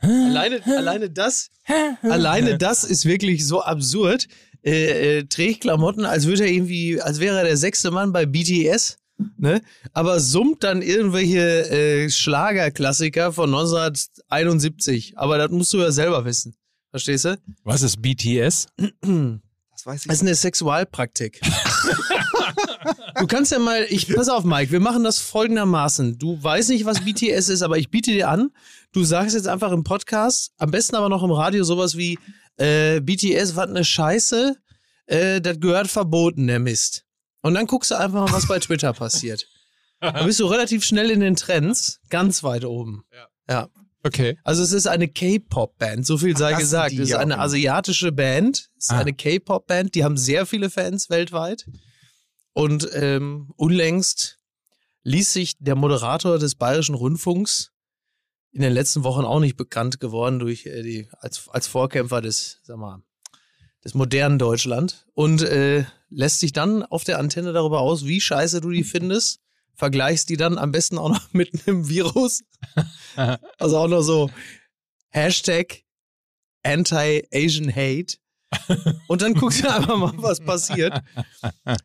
Alleine, alleine das, alleine das ist wirklich so absurd. Äh, äh, trägt Klamotten, als würde er irgendwie, als wäre er der sechste Mann bei BTS, ne? Aber summt dann irgendwelche äh, Schlagerklassiker von 1971. Aber das musst du ja selber wissen. Verstehst du? Was ist BTS? Das weiß ich. Das ist eine Sexualpraktik. du kannst ja mal, ich, pass auf, Mike, wir machen das folgendermaßen. Du weißt nicht, was BTS ist, aber ich biete dir an, du sagst jetzt einfach im Podcast, am besten aber noch im Radio sowas wie, äh, BTS, was eine Scheiße, äh, das gehört verboten, der Mist. Und dann guckst du einfach mal, was bei Twitter passiert. Da bist du relativ schnell in den Trends, ganz weit oben. Ja. Okay. Also es ist eine K-Pop-Band, so viel sei das gesagt. Es ist ja, eine asiatische Band, es ist Ah. eine K-Pop-Band, die haben sehr viele Fans weltweit. Und ähm, unlängst ließ sich der Moderator des Bayerischen Rundfunks in den letzten Wochen auch nicht bekannt geworden durch äh, die als, als Vorkämpfer des, sag mal, des modernen Deutschland und äh, lässt sich dann auf der Antenne darüber aus, wie scheiße du die findest, vergleichst die dann am besten auch noch mit einem Virus. Also auch noch so Hashtag Anti-Asian Hate. Und dann guckst du einfach mal, was passiert.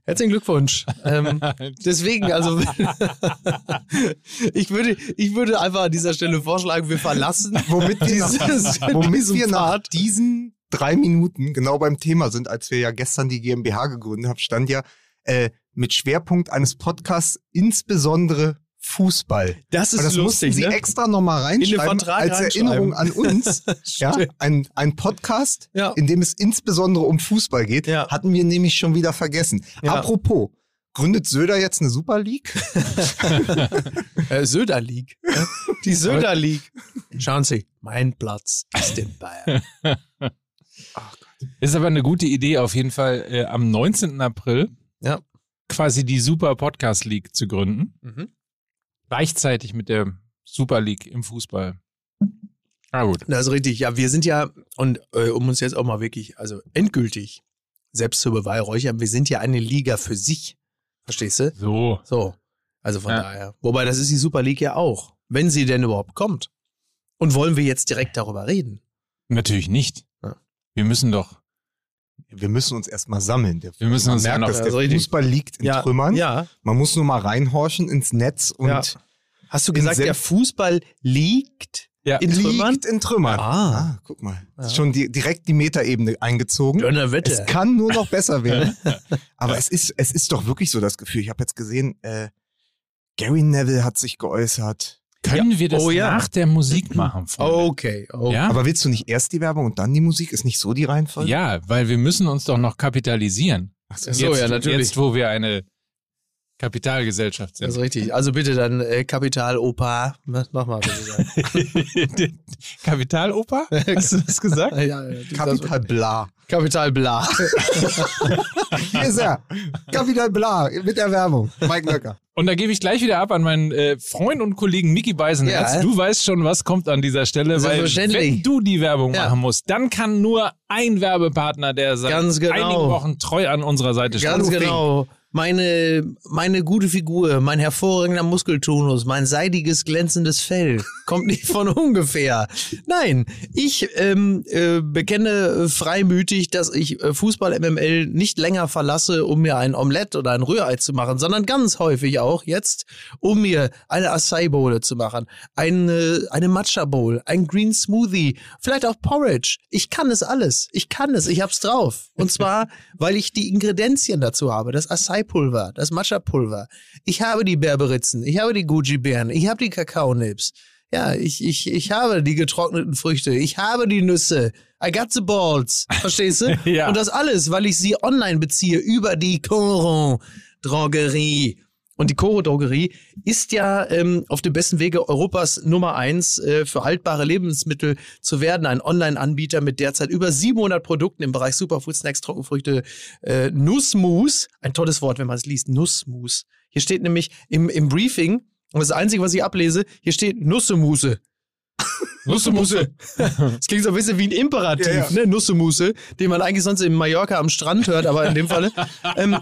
Herzlichen Glückwunsch. Ähm, deswegen, also ich würde, ich würde einfach an dieser Stelle vorschlagen, wir verlassen Womit wir, dieses, nach, womit diesen wir nach diesen drei Minuten genau beim Thema sind, als wir ja gestern die GmbH gegründet haben, stand ja äh, mit Schwerpunkt eines Podcasts insbesondere Fußball. Das ist das mussten lustig, Sie ne? extra nochmal reinschreiben als Erinnerung an uns. ja, ein, ein Podcast, Ja. in dem es insbesondere um Fußball geht, Ja. hatten wir nämlich schon wieder vergessen. Ja. Apropos, gründet Söder jetzt eine Super League? Äh, Söder League. Die Söder League. Schauen Sie, mein Platz ist in Bayern. Ist aber eine gute Idee, auf jeden Fall äh, am 19. April Ja. quasi die Super Podcast League zu gründen. Mhm. Gleichzeitig mit der Super League im Fußball. Ah, gut. Das ist richtig. Ja, wir sind ja, und äh, um uns jetzt auch mal wirklich, also endgültig selbst zu beweihräuchern, wir sind ja eine Liga für sich. Verstehst du? So. So. Also von Ja. daher. Wobei, das ist die Super League ja auch. Wenn sie denn überhaupt kommt. Und wollen wir jetzt direkt darüber reden? Natürlich nicht. Ja. Wir müssen doch. Wir müssen uns erstmal sammeln. Der- Wir müssen Man uns ja merkt, noch- dass Also der richtig. Fußball liegt in Trümmern. Ja. Man muss nur mal reinhorchen ins Netz und Ja. Hast du gesagt, der Fußball liegt Ja. in Trümmern? liegt in Trümmern. Ah. guck mal. Ja. Ist schon die, direkt die Metaebene eingezogen. Donnerwetter. Es kann nur noch besser werden. Aber es ist, es ist doch wirklich so das Gefühl. Ich habe jetzt gesehen, äh, Gary Neville hat sich geäußert. Können wir das Oh, ja. nach der Musik machen? Freunde? Okay. okay. Ja? Aber willst du nicht erst die Werbung und dann die Musik? Ist nicht so die Reihenfolge? Ja, weil wir müssen uns doch noch kapitalisieren. Ach so, jetzt, ja, natürlich. Jetzt, wo wir eine Kapitalgesellschaft Das ist sind. richtig. Also bitte dann äh, Kapital Opa. Mach mal bitte. Kapitaloper? Hast du das gesagt? ja, ja, Kapital Bla. Kapital Bla. Hier ist er. Kapital Bla mit der Werbung. Mike Nöcker. Und da gebe ich gleich wieder ab an meinen äh, Freund und Kollegen Mickey Beisenherz. Ja. Du weißt schon, was kommt an dieser Stelle, weil Selbstverständlich. wenn du die Werbung Ja. machen musst, dann kann nur ein Werbepartner, der seit Ganz genau. einigen Wochen treu an unserer Seite steht. Ganz genau. Meine, meine gute Figur, mein hervorragender Muskeltonus, mein seidiges, glänzendes Fell kommt nicht von ungefähr. Nein, ich ähm, äh, bekenne freimütig, dass ich äh, Fußball-MML nicht länger verlasse, um mir ein Omelett oder ein Rührei zu machen, sondern ganz häufig auch jetzt, um mir eine Acai Bowl zu machen, eine, eine Matcha Bowl, ein Green Smoothie, vielleicht auch Porridge. Ich kann es alles. Ich kann es. Ich hab's drauf. Und zwar, weil ich die Ingredienzien dazu habe. Das Acai-Pulver, das Matcha-Pulver. Ich habe die Berberitzen, ich habe die Goji-Beeren, ich habe die Kakaonips. Ja, ich, ich, ich habe die getrockneten Früchte, ich habe die Nüsse. I got the balls. Verstehst du? Ja. Und das alles, weil ich sie online beziehe über die Coron Drogerie. Und die Coro Drogerie ist ja ähm, auf dem besten Wege Europas Nummer eins äh, für haltbare Lebensmittel zu werden. Ein Online-Anbieter mit derzeit über 700 Produkten im Bereich Superfood, Snacks, Trockenfrüchte, äh, Nussmus. Ein tolles Wort, wenn man es liest. Nussmus. Hier steht nämlich im, im Briefing, und das Einzige, was ich ablese, hier steht Nussemuse. Nussemuse. Das klingt so ein bisschen wie ein Imperativ, Ja, ja. ne? Nussemuse, den man eigentlich sonst in Mallorca am Strand hört, aber in dem Falle. ähm,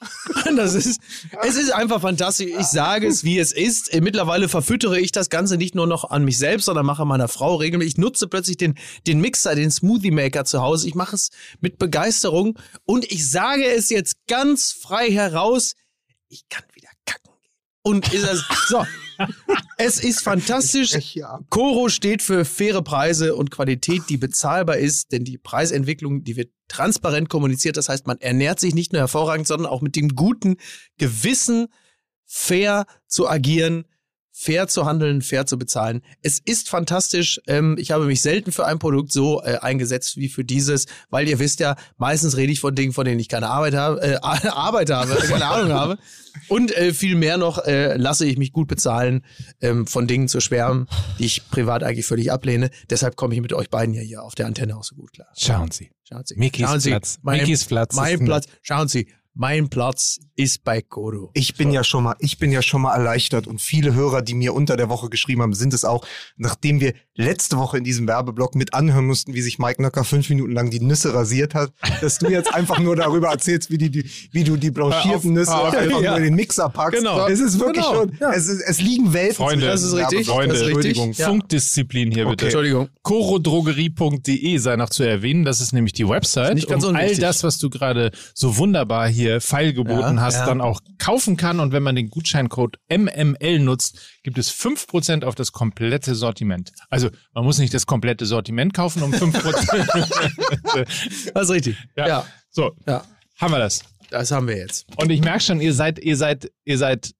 Das ist, es ist einfach fantastisch. Ich sage es, wie es ist. Mittlerweile verfüttere ich das Ganze nicht nur noch an mich selbst, sondern mache meiner Frau regelmäßig. Ich nutze plötzlich den, den Mixer, den Smoothie Maker zu Hause. Ich mache es mit Begeisterung und ich sage es jetzt ganz frei heraus. Ich kann wieder kacken. Und ist es, so. Es ist fantastisch. Coro steht für faire Preise und Qualität, die bezahlbar ist, denn die Preisentwicklung, die wird transparent kommuniziert. Das heißt, man ernährt sich nicht nur hervorragend, sondern auch mit dem guten Gewissen, fair zu agieren, fair zu handeln, fair zu bezahlen. Es ist fantastisch. Ähm, ich habe mich selten für ein Produkt so äh, eingesetzt wie für dieses, weil ihr wisst ja, meistens rede ich von Dingen, von denen ich keine Arbeit habe, äh, Arbeit habe, keine Ahnung habe. Und äh, viel mehr noch äh, lasse ich mich gut bezahlen, ähm, von Dingen zu schwärmen, die ich privat eigentlich völlig ablehne. Deshalb komme ich mit euch beiden ja hier auf der Antenne auch so gut klar. Schauen Sie. Schauen Sie. Mikis Schauen Sie. Platz. Mein, Mikis Platz. Mein Platz. Schauen Sie. Mein Platz ist bei Koro. Ich bin ja schon mal, ich bin ja schon mal erleichtert und viele Hörer, die mir unter der Woche geschrieben haben, sind es auch, nachdem wir letzte Woche in diesem Werbeblock mit anhören mussten, wie sich Mike Nöcker fünf Minuten lang die Nüsse rasiert hat, dass du jetzt einfach nur darüber erzählst, wie, die, die, wie du die blanchierten Nüsse hör auf. einfach Ja. nur in den Mixer packst. Genau. Es ist wirklich Genau. schon, Ja. es, ist, es liegen Welten Freunde, Das ist richtig. Freunde, das ist richtig. Entschuldigung, Ja. Funkdisziplin hier bitte. Entschuldigung. Chorodrogerie.de sei noch zu erwähnen. Das ist nämlich die Website, Nicht ganz um all das, was du gerade so wunderbar hier feilgeboten Ja, hast, ja. dann auch kaufen kann. Und wenn man den Gutscheincode MML nutzt, gibt es 5% auf das komplette Sortiment. Also man muss nicht das komplette Sortiment kaufen, um 5%. Das ist richtig. Ja. ja. so, Ja. haben wir das. Das haben wir jetzt. Und ich merke schon, ihr seid, ihr seid, ihr seid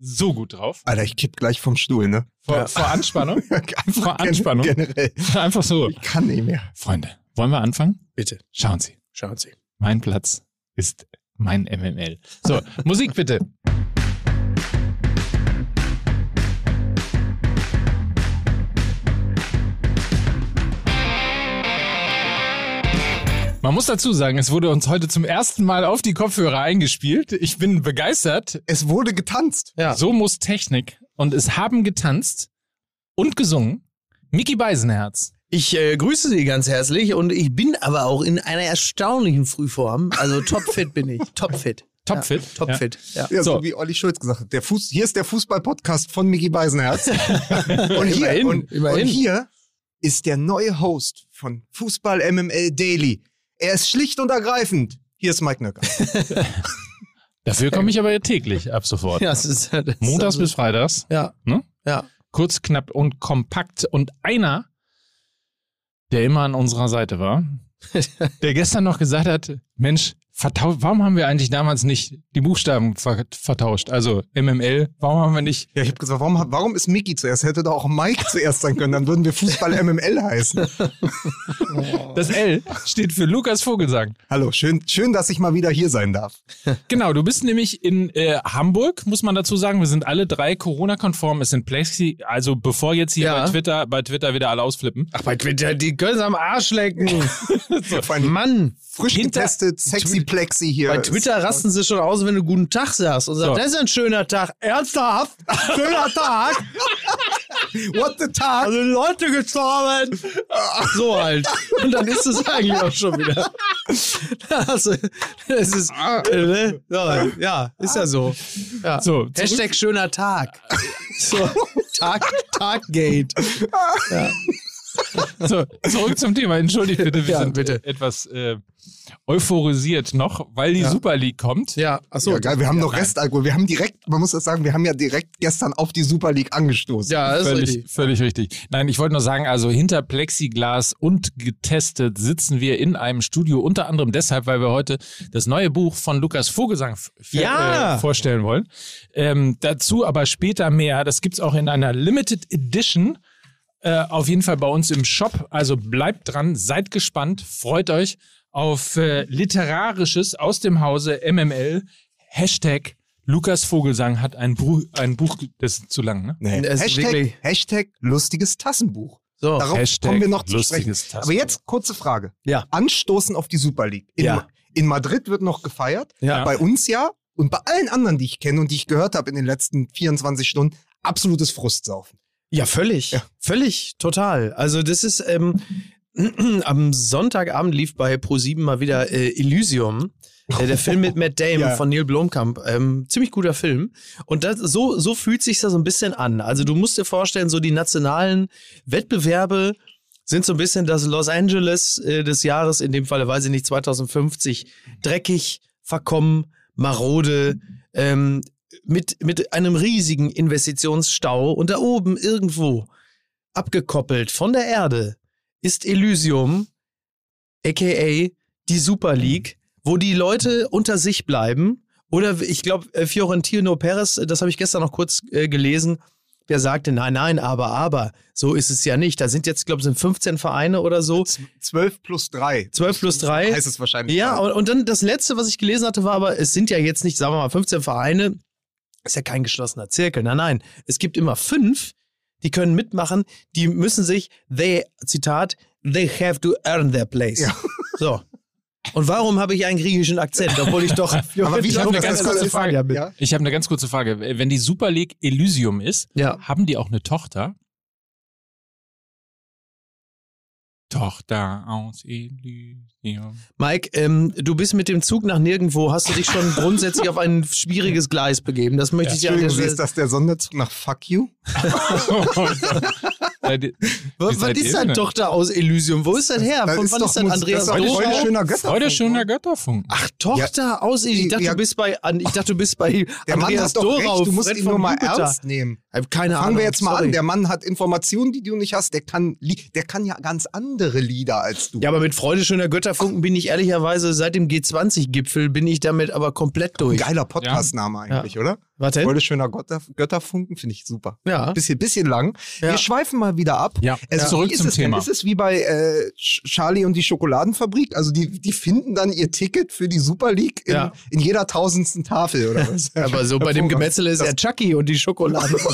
so gut drauf. Alter, ich kipp gleich vom Stuhl, ne? Vor, Ja. vor Anspannung. Einfach Vor Anspannung. Generell. Einfach so. Ich kann nicht mehr. Freunde, wollen wir anfangen? Bitte. Schauen Sie. Schauen Sie. Mein Platz ist mein MML. So, Musik bitte. Man muss dazu sagen, es wurde uns heute zum ersten Mal auf die Kopfhörer eingespielt. Ich bin begeistert. Es wurde getanzt. Ja. So muss Technik. Und es haben getanzt und gesungen Mickey Beisenherz. Ich äh, grüße Sie ganz herzlich und ich bin aber auch in einer erstaunlichen Frühform. Also topfit bin ich. Topfit. Topfit. Ja, topfit. Ja. Ja, so. So. wie Olli Schulz gesagt hat. Der Fuß, hier ist der Fußball-Podcast von Mickey Beisenherz. und, hier, Immerhin, und, immerhin. und hier ist der neue Host von Fußball MML Daily. Er ist schlicht und ergreifend. Hier ist Mike Nöcker. Dafür komme ich aber täglich ab sofort. Ja, das ist, das Montags also, bis Freitags. Ja. Ne? Ja. Kurz, knapp und kompakt. Und einer, der immer an unserer Seite war, der gestern noch gesagt hat, Mensch, vertau warum haben wir eigentlich damals nicht die Buchstaben ver vertauscht? Also MML, warum haben wir nicht Ja, ich habe gesagt, warum, warum ist Mickey zuerst? Hätte doch auch Mike zuerst sein können. Dann würden wir Fußball MML heißen. das L steht für Lukas Vogelsang. Hallo, schön, schön, dass ich mal wieder hier sein darf. Genau, du bist nämlich in äh, Hamburg, muss man dazu sagen. Wir sind alle drei Corona-konform. Es sind Plexi, also bevor jetzt hier Ja. bei Twitter, bei Twitter wieder alle ausflippen. Ach, bei Twitter, die können es am Arsch lecken. Allem Mann. frisch Hinter- getestet, sexy Plexi hier. Bei Twitter rasten sie schon aus, wenn du guten Tag sagst und sagst, So. das ist ein schöner Tag. Ernsthaft? Schöner Tag? What the Tag? Also Leute gestorben. So halt. Und dann ist es eigentlich auch schon wieder. Also, es ist, äh, ne? ja, ja, ist ja so. Ja. So, Hashtag schöner Tag. So, Tag, Taggate. Ja. So, zurück zum Thema. Entschuldigt bitte, wir Ja, sind bitte. etwas äh, euphorisiert noch, weil die Ja. Super League kommt. Ja, achso. Ja, geil, wir haben noch Restalkohol. Wir haben direkt, man muss das sagen, wir haben ja direkt gestern auf die Super League angestoßen. Ja, das ist Völlig, richtig. völlig richtig. Nein, ich wollte nur sagen, also hinter Plexiglas und getestet sitzen wir in einem Studio, unter anderem deshalb, weil wir heute das neue Buch von Lukas Vogelsang Ja. äh, vorstellen wollen. Ähm, dazu aber später mehr. Das gibt's auch in einer Limited Edition. Äh, auf jeden Fall bei uns im Shop. Also bleibt dran, seid gespannt, freut euch auf äh, Literarisches aus dem Hause MML. Hashtag Lukas Vogelsang hat ein, Buch, ein Buch, das ist zu lang, ne? Nee. Hashtag, Hashtag lustiges Tassenbuch. So. Darauf Hashtag kommen wir noch zu sprechen. lustiges Tassenbuch. Aber jetzt kurze Frage. Ja. Anstoßen auf die Super League. In, Ja. in Madrid wird noch gefeiert. Ja. Bei uns ja. Und bei allen anderen, die ich kenne und die ich gehört habe in den letzten 24 Stunden, absolutes Frustsaufen. Ja, völlig. Ja. Völlig, total. Also das ist, ähm, am Sonntagabend lief bei Pro7 mal wieder äh, Elysium. Äh, der Film mit Matt Damon Ja. von Neil Blomkamp. Ähm, ziemlich guter Film. Und das, so, so fühlt sich das so ein bisschen an. Also du musst dir vorstellen, so die nationalen Wettbewerbe sind so ein bisschen das Los Angeles äh, des Jahres, in dem Falle, weiß ich nicht, 2050. Dreckig, verkommen, marode, ähm, mit, mit einem riesigen Investitionsstau und da oben irgendwo, abgekoppelt von der Erde, ist Elysium, aka die Super League, wo die Leute unter sich bleiben. Oder ich glaube, Fiorentino Perez, das habe ich gestern noch kurz äh, gelesen, der sagte, nein, nein, aber, aber, so ist es ja nicht. Da sind jetzt, glaube ich, sind 15 Vereine oder so. 12 plus 3. 12 plus 3. Heißt es wahrscheinlich. Ja, und, und dann das letzte, was ich gelesen hatte, war aber, es sind ja jetzt nicht, sagen wir mal, 15 Vereine. Ist ja kein geschlossener Zirkel. Nein, nein. Es gibt immer fünf, die können mitmachen. Die müssen sich, they, Zitat, they have to earn their place. Ja. So. Und warum habe ich einen griechischen Akzent, obwohl ich doch. Aber wie Ich habe eine ganz kurze Frage. Ja? Ich habe eine ganz kurze Frage. Wenn die Super League Elysium ist, Ja. haben die auch eine Tochter? Tochter aus Elysium. Mike, ähm, du bist mit dem Zug nach nirgendwo. Hast du dich schon grundsätzlich auf ein schwieriges Gleis begeben? Das möchte ich dir an der Stelle. ist das der Sonderzug nach Fuck You? Seid ihr- Was, was ist denn? Tochter aus Elysium? Wo ist das her? Das Von ist wann ist denn Mus- Andreas das Freude schöner Götter. Freude schöner Götterfunk. Ach, Tochter aus Elysium. Ich dachte, Ja. du bist bei, an- ich dachte, du bist bei Der Mann Andreas hat doch Dorau. recht, du musst Fred ihn nur mal Jupiter. ernst nehmen. Keine Ahnung. Fangen wir jetzt mal sorry. an. Der Mann hat Informationen, die du nicht hast. Der kann, der kann ja ganz andere Lieder als du. Ja, aber mit Freude schöner Götterfunken bin ich ehrlicherweise seit dem G20-Gipfel bin ich damit aber komplett durch. Geiler Podcast-Name eigentlich, oder? Warte. Freude schöner Götter, Götterfunken finde ich super. Ja. Bisschen, bisschen lang. Ja. Wir schweifen mal wieder ab. Ja, Also, zurück wie ist zum es denn? Thema. Ist es wie bei äh, Charlie und die Schokoladenfabrik? Also die, die finden dann ihr Ticket für die Super League in, Ja. in jeder tausendsten Tafel oder was? Aber so bei dem. Gemetzel ist er Chucky und die Schokolade.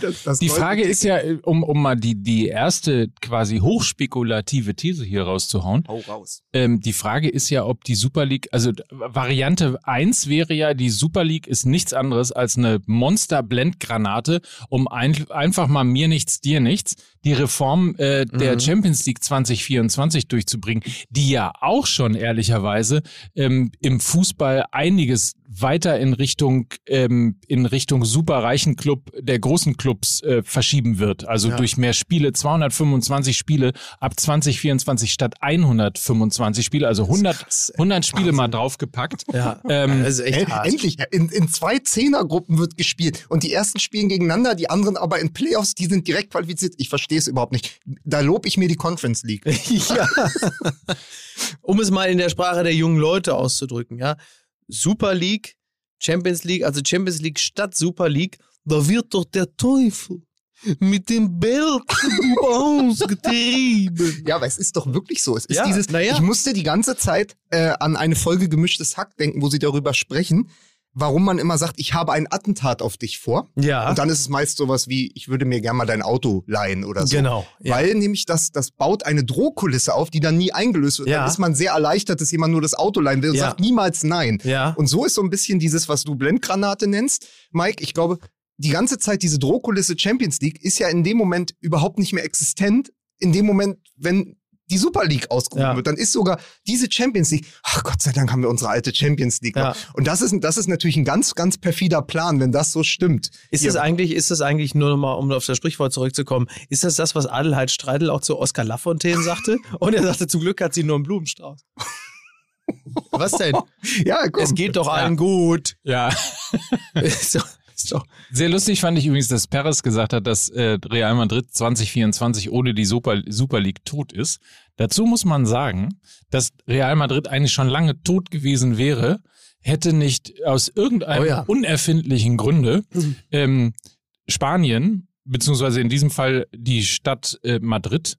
Das- das Die Frage ist ja, um, um mal die, die erste quasi hochspekulative These hier rauszuhauen. Hau raus. Ähm, die Frage ist ja, ob die Super League, also Variante 1 wäre ja, die Super League ist nichts anderes als eine Monster-Blendgranate, um ein, einfach mal mir nichts, dir nichts, die Reform äh, der Mhm. Champions League 2024 durchzubringen, die ja auch schon ehrlicherweise ähm, im Fußball einiges weiter in Richtung ähm, in Richtung superreichen Club der großen Clubs äh, verschieben wird. Also Ja. durch mehr Spiele, 225 Spiele ab 2024 statt 125 Spiele, also 100, krass, ey. 100 Spiele mal draufgepackt. ja. Ähm, ist echt hart. Endlich, in, in zwei Zehnergruppen wird gespielt und die ersten spielen gegeneinander, die anderen aber in Playoffs, die sind direkt qualifiziert. Ich verstehe es überhaupt nicht. Da lobe ich mir die Conference League. ja. Um es mal in der Sprache der jungen Leute auszudrücken, ja. Super League, Champions League, also Champions League statt Super League, da wird doch der Teufel mit dem Belzebub ausgetrieben. Ja, aber es ist doch wirklich so. Es ist Ja, dieses, ja. ich musste die ganze Zeit äh, an eine Folge gemischtes Hack denken, wo sie darüber sprechen, warum man immer sagt, ich habe ein Attentat auf dich vor. Ja, Und dann ist es meist sowas wie, ich würde mir gerne mal dein Auto leihen oder so. genau. Ja. Weil nämlich das, das baut eine Drohkulisse auf, die dann nie eingelöst wird. Ja. Dann ist man sehr erleichtert, dass jemand nur das Auto leihen will und Ja. sagt niemals nein. ja. Und so ist so ein bisschen dieses, was du Blendgranate nennst, Mike. Ich glaube, die ganze Zeit diese Drohkulisse Champions League ist ja in dem Moment überhaupt nicht mehr existent. In dem Moment, wenn die Super League ausgerufen Ja. wird, dann ist sogar diese Champions League, ach Gott sei Dank haben wir unsere alte Champions League. noch. Ja. Und das ist, das ist natürlich ein ganz, ganz perfider Plan, wenn das so stimmt. Ist das eigentlich, ist das eigentlich nur noch mal, um auf das Sprichwort zurückzukommen, ist das das, was Adelheid Streidel auch zu Oskar Lafontaine sagte? Und er sagte, zum Glück hat sie nur einen Blumenstrauß. Was denn? ja, komm. Es geht doch allen gut. ja. Ist doch, ist doch, Sehr lustig fand ich übrigens, dass Perez gesagt hat, dass äh, Real Madrid 2024 ohne die Super, Super League tot ist. Dazu muss man sagen, dass Real Madrid eigentlich schon lange tot gewesen wäre, hätte nicht aus irgendeinem Oh ja. unerfindlichen Grunde ähm, Spanien, beziehungsweise in diesem Fall die Stadt äh, Madrid,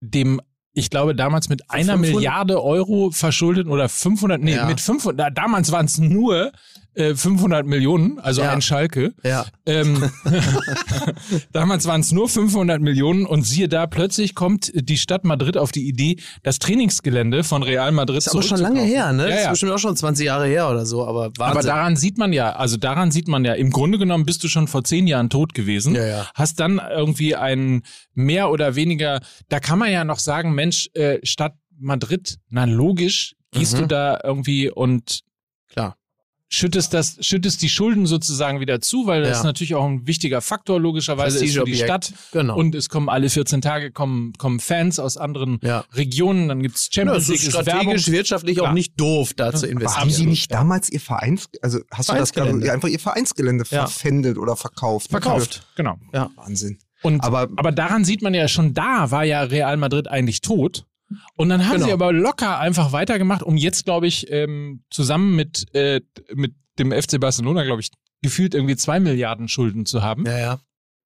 dem ich glaube, damals mit einer 500 Milliarde Euro verschuldet oder 500, nee, Ja. mit 500, da- damals waren es nur äh, 500 Millionen, also Ja. ein Schalke. ja. Ähm, damals waren es nur 500 Millionen und siehe da, plötzlich kommt die Stadt Madrid auf die Idee, das Trainingsgelände von Real Madrid Ist aber schon lange her, ne? Ja, Das ist ja. bestimmt auch schon 20 Jahre her oder so, aber Wahnsinn. Aber daran sieht man ja, also daran sieht man ja, im Grunde genommen bist du schon vor zehn Jahren tot gewesen. Ja, ja. Hast dann irgendwie ein mehr oder weniger, da kann man ja noch sagen, Mensch, äh, Stadt Madrid, na logisch, gehst Mhm. du da irgendwie und Klar. schüttest das, schüttest die Schulden sozusagen wieder zu, weil das Ja. natürlich auch ein wichtiger Faktor logischerweise ist für die. Stadt. Genau. Und es kommen alle 14 Tage kommen, kommen Fans aus anderen Ja. Regionen, dann gibt's ja, Champions es League, ist ist Werbung. strategisch, wirtschaftlich auch Klar. nicht doof, da zu Aber investieren. haben Sie nicht damals Ihr Vereins, also hast du das gerade Vereinsgelände. ja, einfach Ihr Vereinsgelände Ja. verpfändet oder verkauft? Verkauft. Genau. Ja. Wahnsinn. Und, Aber- aber, daran sieht man ja schon, da war ja Real Madrid eigentlich tot. Und dann haben Genau. sie aber locker einfach weitergemacht, um jetzt, glaube ich, ähm, zusammen mit, äh, mit dem FC Barcelona, glaube ich, gefühlt irgendwie zwei Milliarden Schulden zu haben. Ja, ja.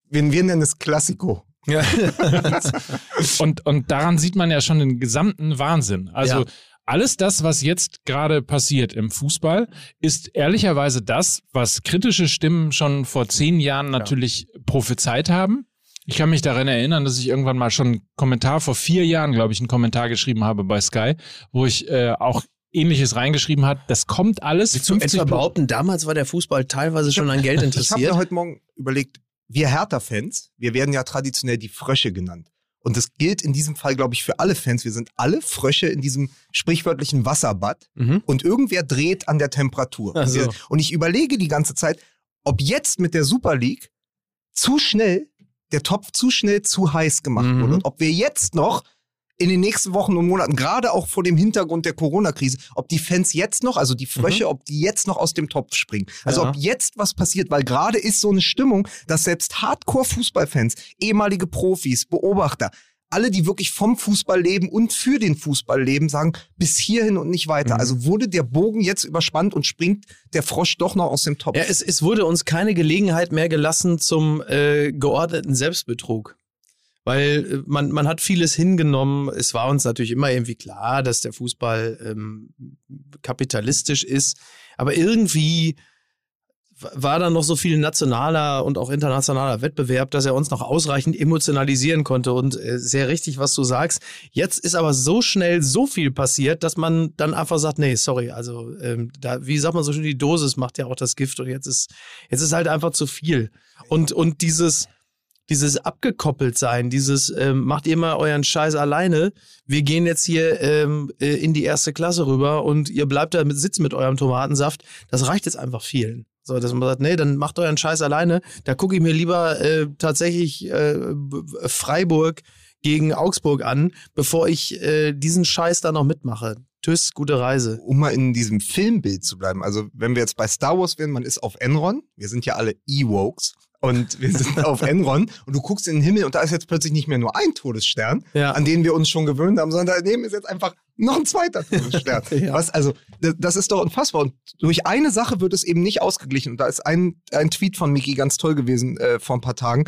Wir, wir nennen es Klassiko. ja. Und, und daran sieht man ja schon den gesamten Wahnsinn. Also Ja. alles das, was jetzt gerade passiert im Fußball, ist ehrlicherweise das, was kritische Stimmen schon vor zehn Jahren natürlich prophezeit haben. Ich kann mich daran erinnern, dass ich irgendwann mal schon einen Kommentar, vor vier Jahren, glaube ich, einen Kommentar geschrieben habe bei Sky, wo ich äh, auch Ähnliches reingeschrieben hat. Das kommt alles. Willst du etwa behaupten, damals war der Fußball teilweise schon an Geld Ich habe mir interessiert? heute Morgen überlegt, wir Hertha-Fans, wir werden ja traditionell die Frösche genannt. Und das gilt in diesem Fall, glaube ich, für alle Fans. Wir sind alle Frösche in diesem sprichwörtlichen Wasserbad. Mhm. Und irgendwer dreht an der Temperatur. So. und ich überlege die ganze Zeit, ob jetzt mit der Super League zu schnell, der Topf zu schnell zu heiß gemacht Mhm. wurde. Und ob wir jetzt noch in den nächsten Wochen und Monaten, gerade auch vor dem Hintergrund der Corona-Krise, ob die Fans jetzt noch, also die Frösche, ob die jetzt noch aus dem Topf springen. Also Mhm. Ja. ob jetzt was passiert, weil gerade ist so eine Stimmung, dass selbst Hardcore-Fußballfans, ehemalige Profis, Beobachter, alle, die wirklich vom Fußball leben und für den Fußball leben, sagen, bis hierhin und nicht weiter. Mhm. Also wurde der Bogen jetzt überspannt und springt der Frosch doch noch aus dem Topf. Ja, es, es wurde uns keine Gelegenheit mehr gelassen zum äh, geordneten Selbstbetrug. Weil äh, man, man hat vieles hingenommen. Es war uns natürlich immer irgendwie klar, dass der Fußball ähm, kapitalistisch ist. Aber irgendwie war da noch so viel nationaler und auch internationaler Wettbewerb, dass er uns noch ausreichend emotionalisieren konnte. Und äh, sehr richtig, was du sagst. Jetzt ist aber so schnell so viel passiert, dass man dann einfach sagt, nee, sorry, also ähm, da, wie sagt man so schön, die Dosis macht ja auch das Gift und jetzt ist, jetzt ist halt einfach zu viel. Und, und dieses, dieses abgekoppelt sein, dieses ähm, macht ihr mal euren Scheiß alleine. Wir gehen jetzt hier ähm, äh, in die erste Klasse rüber und ihr bleibt da mit sitzen mit eurem Tomatensaft. Das reicht jetzt einfach vielen. So, dass man sagt, nee, dann macht euren Scheiß alleine. Da gucke ich mir lieber äh, tatsächlich äh, Freiburg gegen Augsburg an, bevor ich äh, diesen Scheiß da noch mitmache. Tschüss, gute Reise. um mal in diesem Filmbild zu bleiben. Also wenn wir jetzt bei Star Wars wären, man ist auf Enron. Wir sind ja alle Ewokes. Und wir sind auf Enron und du guckst in den Himmel und da ist jetzt plötzlich nicht mehr nur ein Todesstern, Ja. an den wir uns schon gewöhnt haben, sondern daneben ist jetzt einfach noch ein zweiter Todesstern. Ja. Was, also, das, ist doch unfassbar. Und durch eine Sache wird es eben nicht ausgeglichen. Und da ist ein, ein Tweet von Miki ganz toll gewesen äh, vor ein paar Tagen.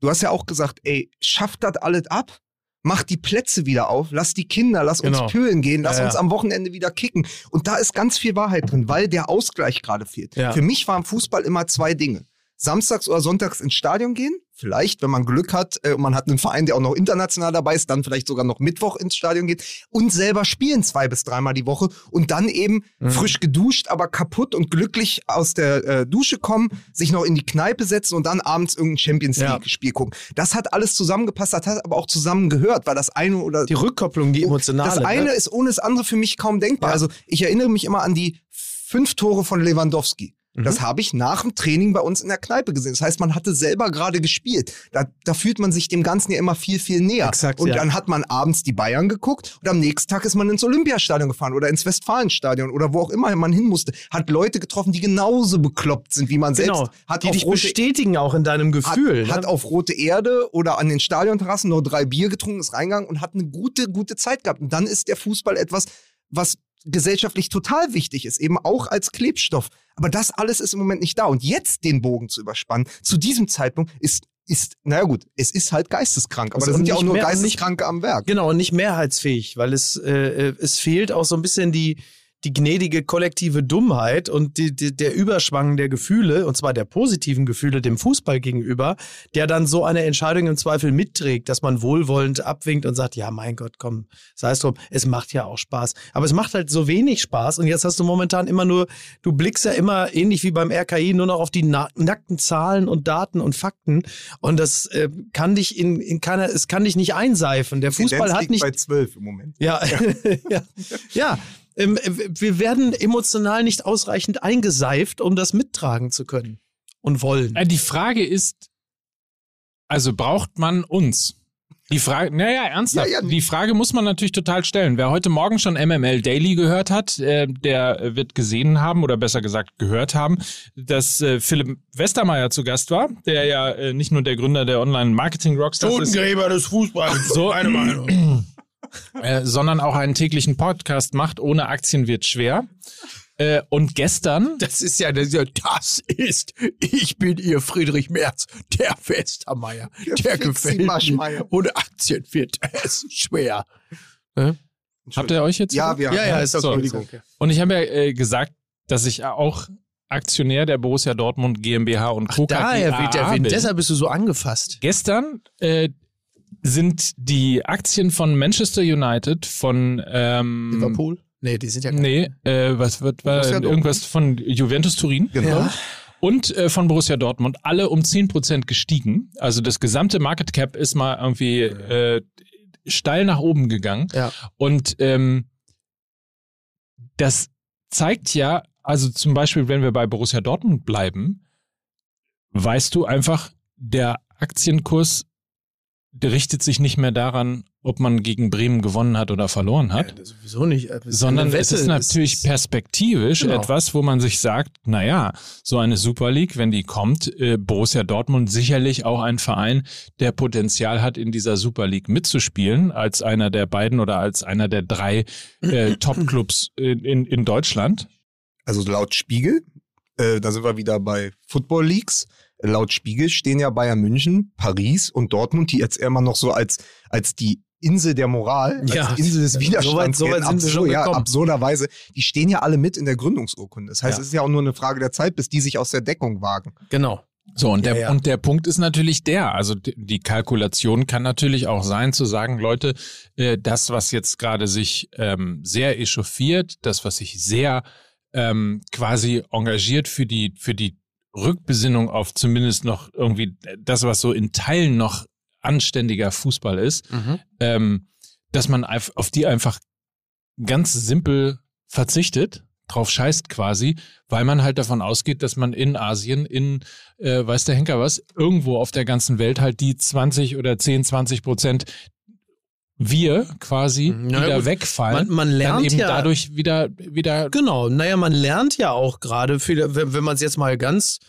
Du hast ja auch gesagt, ey, schafft das alles ab. Mach die Plätze wieder auf, lass die Kinder, lass Genau. uns pölen gehen, lass Ja, ja. uns am Wochenende wieder kicken. Und da ist ganz viel Wahrheit drin, weil der Ausgleich gerade fehlt. Für mich war im Fußball immer zwei Dinge. Samstags oder sonntags ins Stadion gehen, vielleicht, wenn man Glück hat äh, und man hat einen Verein, der auch noch international dabei ist, dann vielleicht sogar noch Mittwoch ins Stadion geht und selber spielen zwei bis dreimal die Woche und dann eben Mhm. frisch geduscht, aber kaputt und glücklich aus der äh, Dusche kommen, sich noch in die Kneipe setzen und dann abends irgendein Champions Ja. League-Spiel gucken. Das hat alles zusammengepasst, das hat aber auch zusammengehört, weil das eine oder Die Rückkopplung, die emotionale. das eine ne? ist ohne das andere für mich kaum denkbar. Ja. Also ich erinnere mich immer an die fünf Tore von Lewandowski. Mhm. Das habe ich nach dem Training bei uns in der Kneipe gesehen. Das heißt, man hatte selber gerade gespielt. Da, da fühlt man sich dem Ganzen ja immer viel, viel näher. Exakt, und ja. dann hat man abends die Bayern geguckt und am nächsten Tag ist man ins Olympiastadion gefahren oder ins Westfalenstadion oder wo auch immer man hin musste. Hat Leute getroffen, die genauso bekloppt sind wie man selbst. Genau, Hat die dich rote bestätigen auch in deinem Gefühl. hat, ne? hat auf rote Erde oder an den Stadionterrassen nur drei Bier getrunken, ist reingegangen und hat eine gute, gute Zeit gehabt. Und dann ist der Fußball etwas, was gesellschaftlich total wichtig ist, eben auch als Klebstoff. Aber das alles ist im Moment nicht da. Und jetzt den Bogen zu überspannen, zu diesem Zeitpunkt, ist, ist, naja gut, es ist halt geisteskrank. Aber Also da sind ja auch nur Geisteskranke am Werk. Genau, und nicht mehrheitsfähig, weil es, äh, äh, es fehlt auch so ein bisschen die, die gnädige kollektive Dummheit und die, die, der Überschwang der Gefühle, und zwar der positiven Gefühle dem Fußball gegenüber, der dann so eine Entscheidung im Zweifel mitträgt, dass man wohlwollend abwinkt und sagt, ja, mein Gott, komm, sei es drum, es macht ja auch Spaß. Aber es macht halt so wenig Spaß und jetzt hast du momentan immer nur, du blickst ja immer ähnlich wie beim RKI nur noch auf die na nackten Zahlen und Daten und Fakten und das äh, kann dich in, in keiner, es kann dich nicht einseifen. Der Fußball Tendenz hat nicht bei zwölf im Moment. ja, ja, ja. Ähm, wir werden emotional nicht ausreichend eingeseift, um das mittragen zu können und wollen. Äh, Die Frage ist, also braucht man uns? Die Frage, naja, ernsthaft, Ja, ja. die Frage muss man natürlich total stellen. Wer heute Morgen schon MML Daily gehört hat, äh, der wird gesehen haben oder besser gesagt gehört haben, dass äh, Philipp Westermeier zu Gast war, der ja äh, nicht nur der Gründer der Online-Marketing-Rockstars ist, Totengräber des Fußballs. So eine Meinung. äh, sondern auch einen täglichen Podcast macht. Ohne Aktien wird schwer. Äh, und gestern, Das ist ja, das ist ja, das ist, ich bin ihr Friedrich Merz, der Westermeier, der gefällt mir. Ohne Aktien wird es schwer. habt ihr euch jetzt? Ja, wir Ja, ja, ist okay. So. Und ich habe ja äh, gesagt, dass ich auch Aktionär der Borussia Dortmund GmbH und Co. Daher KGaA weht der Wind, bin. deshalb bist du so angefasst. Gestern äh, sind die Aktien von Manchester United, von ähm, Liverpool? Nee, die sind ja Nee, äh, was wird war Dortmund. irgendwas von Juventus Turin Genau. Ja. und äh, von Borussia Dortmund alle um 10% gestiegen. Also das gesamte Market Cap ist mal irgendwie äh, steil nach oben gegangen. Ja. Und ähm, das zeigt ja, also zum Beispiel, wenn wir bei Borussia Dortmund bleiben, weißt du einfach, der Aktienkurs richtet sich nicht mehr daran, ob man gegen Bremen gewonnen hat oder verloren hat, Ja, sowieso nicht. äh, Das sondern es ist natürlich ist- perspektivisch Genau. etwas, wo man sich sagt, naja, so eine Super League, wenn die kommt, äh, Borussia Dortmund sicherlich auch ein Verein, der Potenzial hat, in dieser Super League mitzuspielen, als einer der beiden oder als einer der drei äh, Top-Clubs in, in, in Deutschland. Also laut Spiegel, äh, da sind wir wieder bei Football Leagues. Laut Spiegel stehen ja Bayern München, Paris und Dortmund, die jetzt immer noch so als, als die Insel der Moral, Ja, als Insel des so weit- Widerstands. so weit sind schon ja, absurderweise. Die stehen ja alle mit in der Gründungsurkunde. Das heißt, Ja. es ist ja auch nur eine Frage der Zeit, bis die sich aus der Deckung wagen. Genau. So, und der, Ja, ja. und der Punkt ist natürlich der, also die Kalkulation kann natürlich auch sein, zu sagen, Leute, äh, das, was jetzt gerade sich ähm, sehr echauffiert, das, was sich sehr ähm, quasi engagiert für die, für die Rückbesinnung auf zumindest noch irgendwie das, was so in Teilen noch anständiger Fußball ist, ähm, dass man auf, auf die einfach ganz simpel verzichtet, drauf scheißt quasi, weil man halt davon ausgeht, dass man in Asien, in, äh, weiß der Henker was, irgendwo auf der ganzen Welt halt die 20 oder 10, 20 Prozent wir quasi Na wieder gut, wegfallen, Man, man lernt dann eben ja, dadurch wieder, wieder Genau, naja, man lernt ja auch gerade, wenn, wenn man es jetzt mal ganz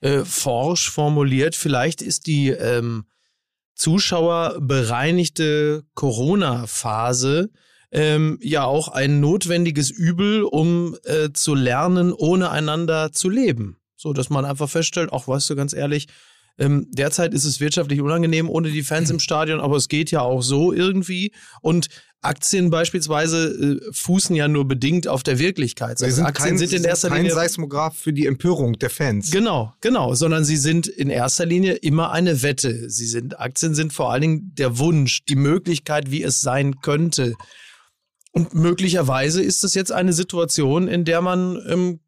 äh, forsch formuliert, vielleicht ist die ähm, zuschauerbereinigte Corona-Phase ähm, ja auch ein notwendiges Übel, um äh, zu lernen, ohne einander zu leben. So, dass man einfach feststellt, auch weißt du ganz ehrlich, ähm, derzeit ist es wirtschaftlich unangenehm ohne die Fans im Stadion, aber es geht ja auch so irgendwie. Und Aktien beispielsweise äh, fußen ja nur bedingt auf der Wirklichkeit. Also Aktien sind in erster kein Linie Seismograph für die Empörung der Fans. Genau, genau, sondern sie sind in erster Linie immer eine Wette. Sie sind Aktien sind vor allen Dingen der Wunsch, die Möglichkeit, wie es sein könnte. Und möglicherweise ist es jetzt eine Situation, in der man ähm,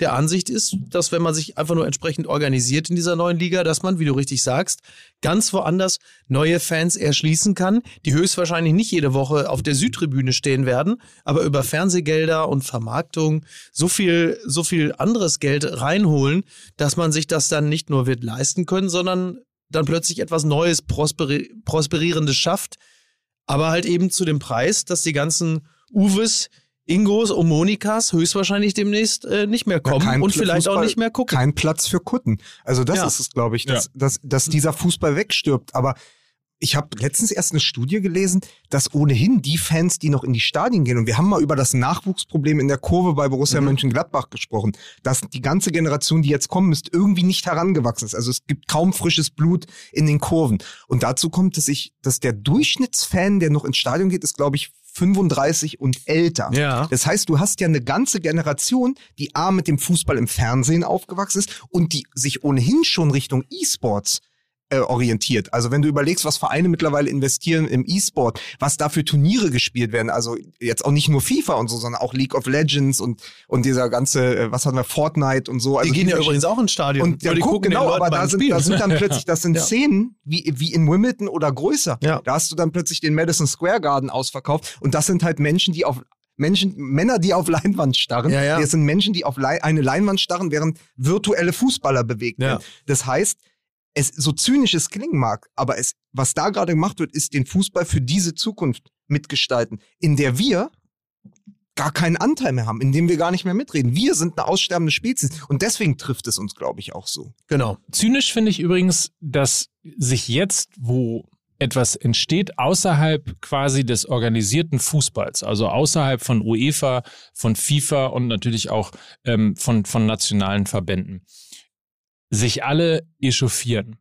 der Ansicht ist, dass wenn man sich einfach nur entsprechend organisiert in dieser neuen Liga, dass man, wie du richtig sagst, ganz woanders neue Fans erschließen kann, die höchstwahrscheinlich nicht jede Woche auf der Südtribüne stehen werden, aber über Fernsehgelder und Vermarktung so viel, so viel anderes Geld reinholen, dass man sich das dann nicht nur wird leisten können, sondern dann plötzlich etwas Neues, prosperi Prosperierendes schafft, aber halt eben zu dem Preis, dass die ganzen Uwes, Ingos und Monikas höchstwahrscheinlich demnächst äh, nicht mehr kommen kein und Pl- vielleicht auch nicht mehr gucken. Kein Platz für Kutten. Also das Ja. ist es, glaube ich, dass, dass, dass dieser Fußball wegstirbt. Aber ich habe letztens erst eine Studie gelesen, dass ohnehin die Fans, die noch in die Stadien gehen, und wir haben mal über das Nachwuchsproblem in der Kurve bei Borussia Mhm. Mönchengladbach gesprochen, dass die ganze Generation, die jetzt kommen ist, irgendwie nicht herangewachsen ist. Also es gibt kaum frisches Blut in den Kurven. Und dazu kommt, dass ich, dass der Durchschnittsfan, der noch ins Stadion geht, ist, glaube ich, 35 und älter. Ja. Das heißt, du hast ja eine ganze Generation, die A mit dem Fußball im Fernsehen aufgewachsen ist und die sich ohnehin schon Richtung E-Sports äh, orientiert. Also wenn du überlegst, was Vereine mittlerweile investieren im E-Sport, was da für Turniere gespielt werden, also jetzt auch nicht nur FIFA und so, sondern auch League of Legends und, und dieser ganze, äh, was hatten wir, Fortnite und so. Also die gehen ja übrigens auch ins Stadion. und ja, guck, gucken genau, aber da sind, da sind dann plötzlich, das sind Ja. Szenen wie, wie in Wimbledon oder größer. Ja. Da hast du dann plötzlich den Madison Square Garden ausverkauft und das sind halt Menschen, die auf Menschen, Männer, die auf Leinwand starren. Ja, ja. Das sind Menschen, die auf Lei eine Leinwand starren, während virtuelle Fußballer bewegt Ja. werden. Das heißt, es so zynisch es klingen mag, aber es, was da gerade gemacht wird, ist den Fußball für diese Zukunft mitgestalten, in der wir gar keinen Anteil mehr haben, in dem wir gar nicht mehr mitreden. Wir sind eine aussterbende Spezies und deswegen trifft es uns, glaube ich, auch so. Genau. Zynisch finde ich übrigens, dass sich jetzt, wo etwas entsteht außerhalb quasi des organisierten Fußballs, also außerhalb von UEFA, von FIFA und natürlich auch ähm, von, von nationalen Verbänden, sich alle echauffieren.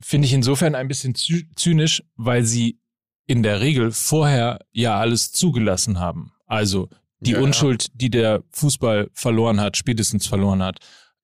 Finde ich insofern ein bisschen zy- zynisch, weil sie in der Regel vorher ja alles zugelassen haben. Also die ja. Unschuld, die der Fußball verloren hat, spätestens verloren hat,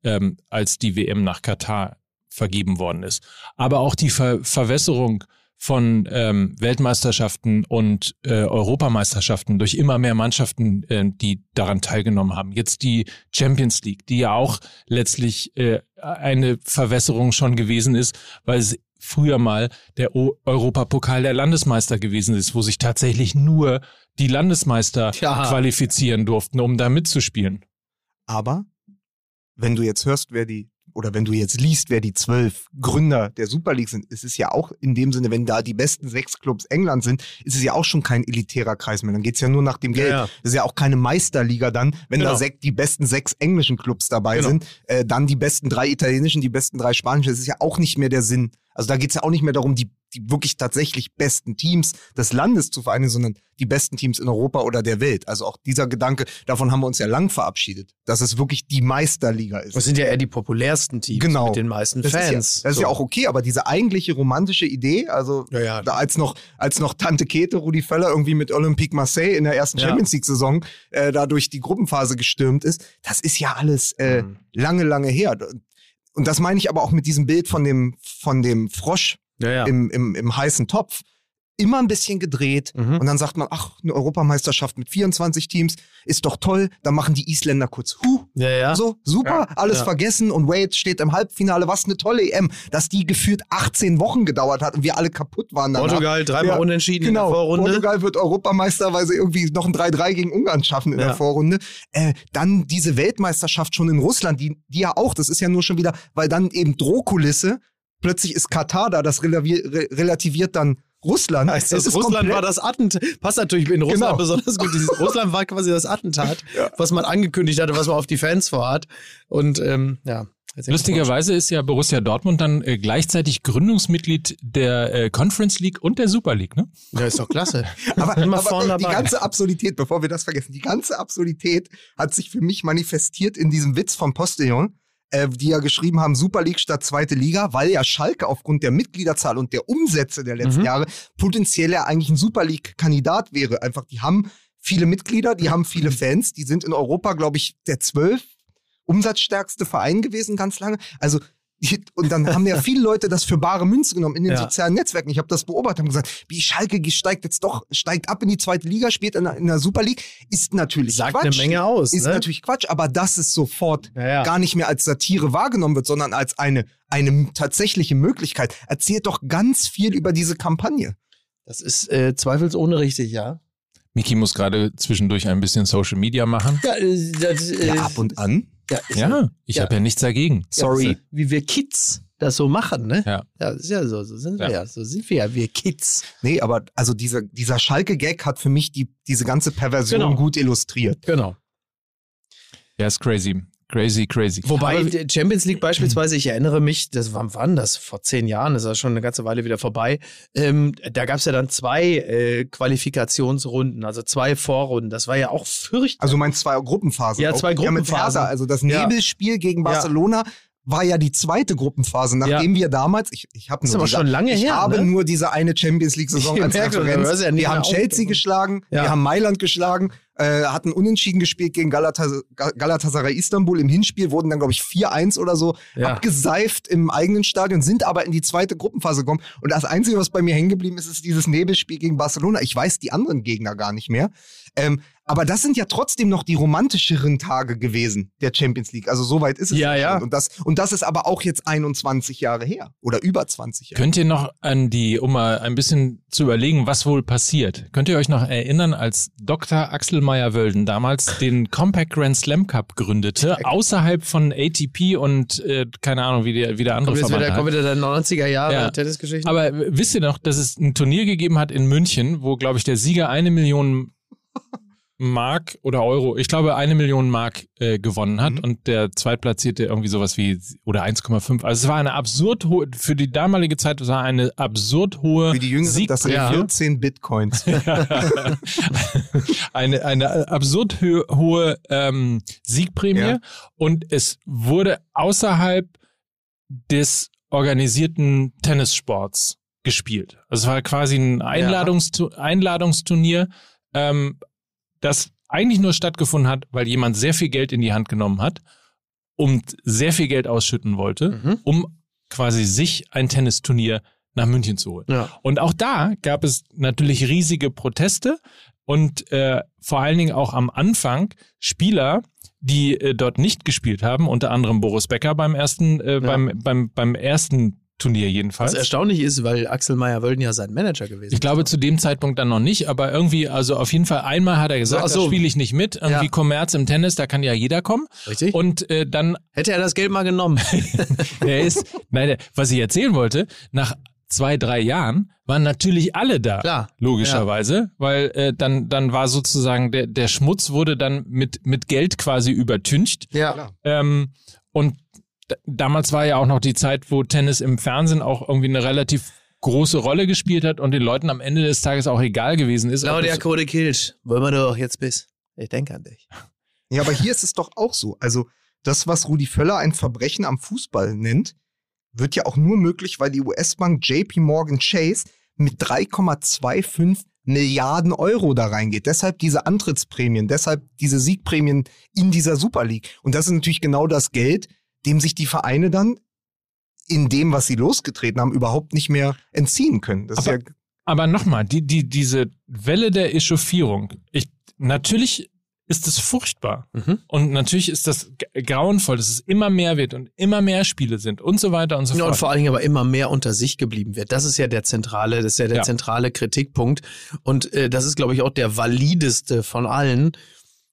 ähm, als die WM nach Katar vergeben worden ist. Aber auch die Ver Verwässerung von ähm, Weltmeisterschaften und äh, Europameisterschaften durch immer mehr Mannschaften, äh, die daran teilgenommen haben. Jetzt die Champions League, die ja auch letztlich äh, eine Verwässerung schon gewesen ist, weil es früher mal der o Europapokal der Landesmeister gewesen ist, wo sich tatsächlich nur die Landesmeister Ja. qualifizieren durften, um da mitzuspielen. Aber wenn du jetzt hörst, wer die, oder wenn du jetzt liest, wer die zwölf Gründer der Super League sind, ist es ja auch in dem Sinne, wenn da die besten sechs Clubs England sind, ist es ja auch schon kein elitärer Kreis mehr. Dann geht's ja nur nach dem Geld. Ja, ja. Das ist ja auch keine Meisterliga dann, wenn Genau. da sek die besten sechs englischen Clubs dabei Genau. sind, äh, dann die besten drei italienischen, die besten drei spanischen. Das ist ja auch nicht mehr der Sinn. Also da geht's ja auch nicht mehr darum, die, die wirklich tatsächlich besten Teams des Landes zu vereinen, sondern die besten Teams in Europa oder der Welt. Also auch dieser Gedanke, davon haben wir uns ja lang verabschiedet, dass es wirklich die Meisterliga ist. Das sind ja eher die populärsten Teams Genau. mit den meisten Das Fans. ist, ja, das ist So. ja auch okay, aber diese eigentliche romantische Idee, also Ja, ja. als noch, als noch Tante Kete, Rudi Völler irgendwie mit Olympique Marseille in der ersten. Champions League-Saison äh, da durch die Gruppenphase gestürmt ist, das ist ja alles äh, Mhm. lange, lange her. Und das meine ich aber auch mit diesem Bild von dem, von dem Frosch ja, ja. im, im, im heißen Topf. Immer ein bisschen gedreht Mhm. und dann sagt man, ach, eine Europameisterschaft mit 24 Teams ist doch toll. Dann machen die Isländer kurz, huh, ja, ja. so, super, alles Ja. vergessen und Wade steht im Halbfinale. Was eine tolle EM, dass die gefühlt 18 Wochen gedauert hat und wir alle kaputt waren danach. Portugal dreimal unentschieden Genau, in der Vorrunde. Portugal wird Europameister, weil sie irgendwie noch ein 3-3 gegen Ungarn schaffen in der Vorrunde. Äh, dann diese Weltmeisterschaft schon in Russland, die, die ja auch, das ist ja nur schon wieder, weil dann eben Drohkulisse, plötzlich ist Katar da, das relativiert dann Russland. Heißt das, ist Russland war das Attentat. Passt natürlich in Russland Genau. besonders gut. Dieses Russland war quasi das Attentat, was man angekündigt hatte, was man auf die Fans vorhat. Und ähm, ja. Lustigerweise ist ja Borussia Dortmund dann äh, gleichzeitig Gründungsmitglied der äh, Conference League und der Super League, ne? Ja, ist doch klasse. Aber, Immer aber vorne die ganze Absurdität, bevor wir das vergessen, die ganze Absurdität hat sich für mich manifestiert in diesem Witz vom Postillon, äh, die ja geschrieben haben, Super League statt zweite Liga, weil ja Schalke aufgrund der Mitgliederzahl und der Umsätze der letzten Mhm. Jahre potenziell ja eigentlich ein Super League-Kandidat wäre. Einfach, die haben viele Mitglieder, die haben viele Fans, die sind in Europa, glaube ich, der zwölf umsatzstärkste Verein gewesen ganz lange. Also und dann haben ja viele Leute das für bare Münze genommen in den Ja. sozialen Netzwerken. Ich habe das beobachtet und gesagt, wie Schalke steigt jetzt doch, steigt ab in die zweite Liga, spielt in der, in der Super League, ist natürlich Sagt Quatsch. eine Menge aus. Ist ne? natürlich Quatsch, aber dass es sofort Ja, ja. gar nicht mehr als Satire wahrgenommen wird, sondern als eine, eine tatsächliche Möglichkeit, erzählt doch ganz viel über diese Kampagne. Das ist äh, zweifelsohne richtig, ja. Miki muss gerade zwischendurch ein bisschen Social Media machen. Ja, äh, das, äh, Ja, ab und an. Ja, Ja, ich Ja. habe ja nichts dagegen. Sorry. Ja, wie wir Kids das so machen, ne? Ja. Ja, das ist ja so, so sind wir Ja. ja. So sind wir ja, wir Kids. Nee, aber also dieser, dieser Schalke-Gag hat für mich die, diese ganze Perversion Genau. gut illustriert. Genau. Ja, ist crazy. Crazy, crazy. Wobei Aber- die Champions League beispielsweise, ich erinnere mich, das wann wann das? Vor zehn Jahren, das ist ja schon eine ganze Weile wieder vorbei. Ähm, da gab es ja dann zwei äh, Qualifikationsrunden, also zwei Vorrunden. Das war ja auch fürchterlich. Also mein zwei Gruppenphasen. Ja, zwei Ja, mit Gruppenphasen. Hertha, also das Ja. Nebelspiel gegen Ja. Barcelona war ja die zweite Gruppenphase, nachdem wir damals, ich, ich habe nur aber diese, schon lange ich her, habe ne? nur diese eine Champions League Saison als Referenz. ja wir haben. Chelsea geschlagen, Ja. wir haben Mailand geschlagen, äh, hatten unentschieden gespielt gegen Galatas Galatasaray Istanbul im Hinspiel, wurden dann glaube ich 4-1 oder so Ja. abgeseift im eigenen Stadion, sind aber in die zweite Gruppenphase gekommen und das einzige, was bei mir hängen geblieben ist, ist dieses Nebelspiel gegen Barcelona. Ich weiß die anderen Gegner gar nicht mehr. Ähm, Aber das sind ja trotzdem noch die romantischeren Tage gewesen der Champions League. Also so weit ist es Ja, ja. schon. Und das, und das ist aber auch jetzt 21 Jahre her oder über 20 Jahre. Könnt ihr noch an die, um mal ein bisschen zu überlegen, was wohl passiert, könnt ihr euch noch erinnern, als Dr. Axel Meyer-Wölden damals den Compact Grand Slam Cup gründete, außerhalb von ATP und äh, keine Ahnung, wie der, wie der andere jetzt wieder, Verband kommt wieder der 90er Jahre Ja. Tennisgeschichten. Aber wisst ihr noch, dass es ein Turnier gegeben hat in München, wo, glaube ich, der Sieger eine Million Mark oder Euro, ich glaube eine Million Mark äh, gewonnen hat Mhm. und der Zweitplatzierte irgendwie sowas wie oder 1,5. Also es war eine absurd hohe, für die damalige Zeit war eine absurd hohe Für die Jüngeren, das sind Siegprämie. 14 Bitcoins. eine, eine absurd hohe ähm, Siegprämie Ja. und es wurde außerhalb des organisierten Tennissports gespielt. Also es war quasi ein Einladungstu Einladungsturnier, ähm, das eigentlich nur stattgefunden hat, weil jemand sehr viel Geld in die Hand genommen hat und sehr viel Geld ausschütten wollte, Mhm. um quasi sich ein Tennisturnier nach München zu holen. ja. Und auch da gab es natürlich riesige Proteste und äh, vor allen Dingen auch am Anfang Spieler, die äh, dort nicht gespielt haben, unter anderem Boris Becker beim ersten, äh, beim, beim, beim ersten Turnier jedenfalls. Was erstaunlich ist, weil Axel Meyer-Wölden ja sein Manager gewesen Ich glaube zu dem Zeitpunkt dann noch nicht, aber irgendwie, also auf jeden Fall einmal hat er gesagt, Ach so. da spiele ich nicht mit. Irgendwie Ja. Kommerz im Tennis, da kann ja jeder kommen. ist. Richtig? Und äh, dann Hätte er das Geld mal genommen. er ist, nein, der- was ich erzählen wollte, nach zwei, drei Jahren waren natürlich alle da. Klar. Logischerweise, weil äh, dann, dann war sozusagen der, der Schmutz wurde dann mit, mit Geld quasi übertüncht. Ja. Ähm, und damals war ja auch noch die Zeit, wo Tennis im Fernsehen auch irgendwie eine relativ große Rolle gespielt hat und den Leuten am Ende des Tages auch egal gewesen ist. Claudia Code Kilsch, wollen wir doch jetzt bis. Ich denke an dich. Ja, aber hier ist es doch auch so. Also, das, was Rudi Völler ein Verbrechen am Fußball nennt, wird ja auch nur möglich, weil die US-Bank JP Morgan Chase mit 3,25 Milliarden Euro da reingeht. Deshalb diese Antrittsprämien, deshalb diese Siegprämien in dieser Super League. Und das ist natürlich genau das Geld, dem sich die Vereine dann in dem, was sie losgetreten haben, überhaupt nicht mehr entziehen können. Das Aber- ja Aber nochmal, die, die, diese Welle der Echauffierung, ich, natürlich ist es furchtbar. Mhm. Und natürlich ist das grauenvoll, dass es immer mehr wird und immer mehr Spiele sind und so weiter und so Ja, und fort. vor allen Dingen aber immer mehr unter sich geblieben wird. Das ist ja der zentrale, das ist ja der Ja. zentrale Kritikpunkt. Und äh, das ist, glaube ich, auch der valideste von allen,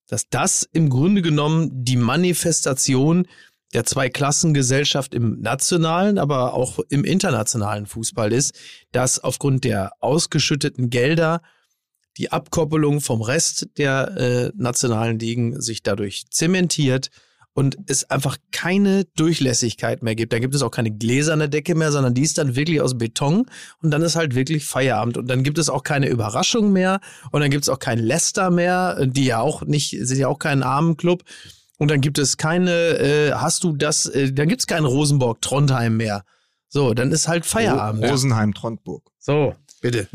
dass das im Grunde genommen die Manifestation der Zweiklassengesellschaft im nationalen, aber auch im internationalen Fußball ist, dass aufgrund der ausgeschütteten Gelder die Abkoppelung vom Rest der äh, nationalen Ligen sich dadurch zementiert und es einfach keine Durchlässigkeit mehr gibt. Da gibt es auch keine gläserne Decke mehr, sondern die ist dann wirklich aus Beton und dann ist halt wirklich Feierabend und dann gibt es auch keine Überraschung mehr und dann gibt es auch kein Leicester mehr, die ja auch nicht, sind ja auch kein Armenclub. Und dann gibt es keine, äh, hast du das, äh, dann gibt es keinen Rosenborg Trondheim mehr. So, dann ist halt Feierabend. Rosenheim, Trondburg. So, bitte.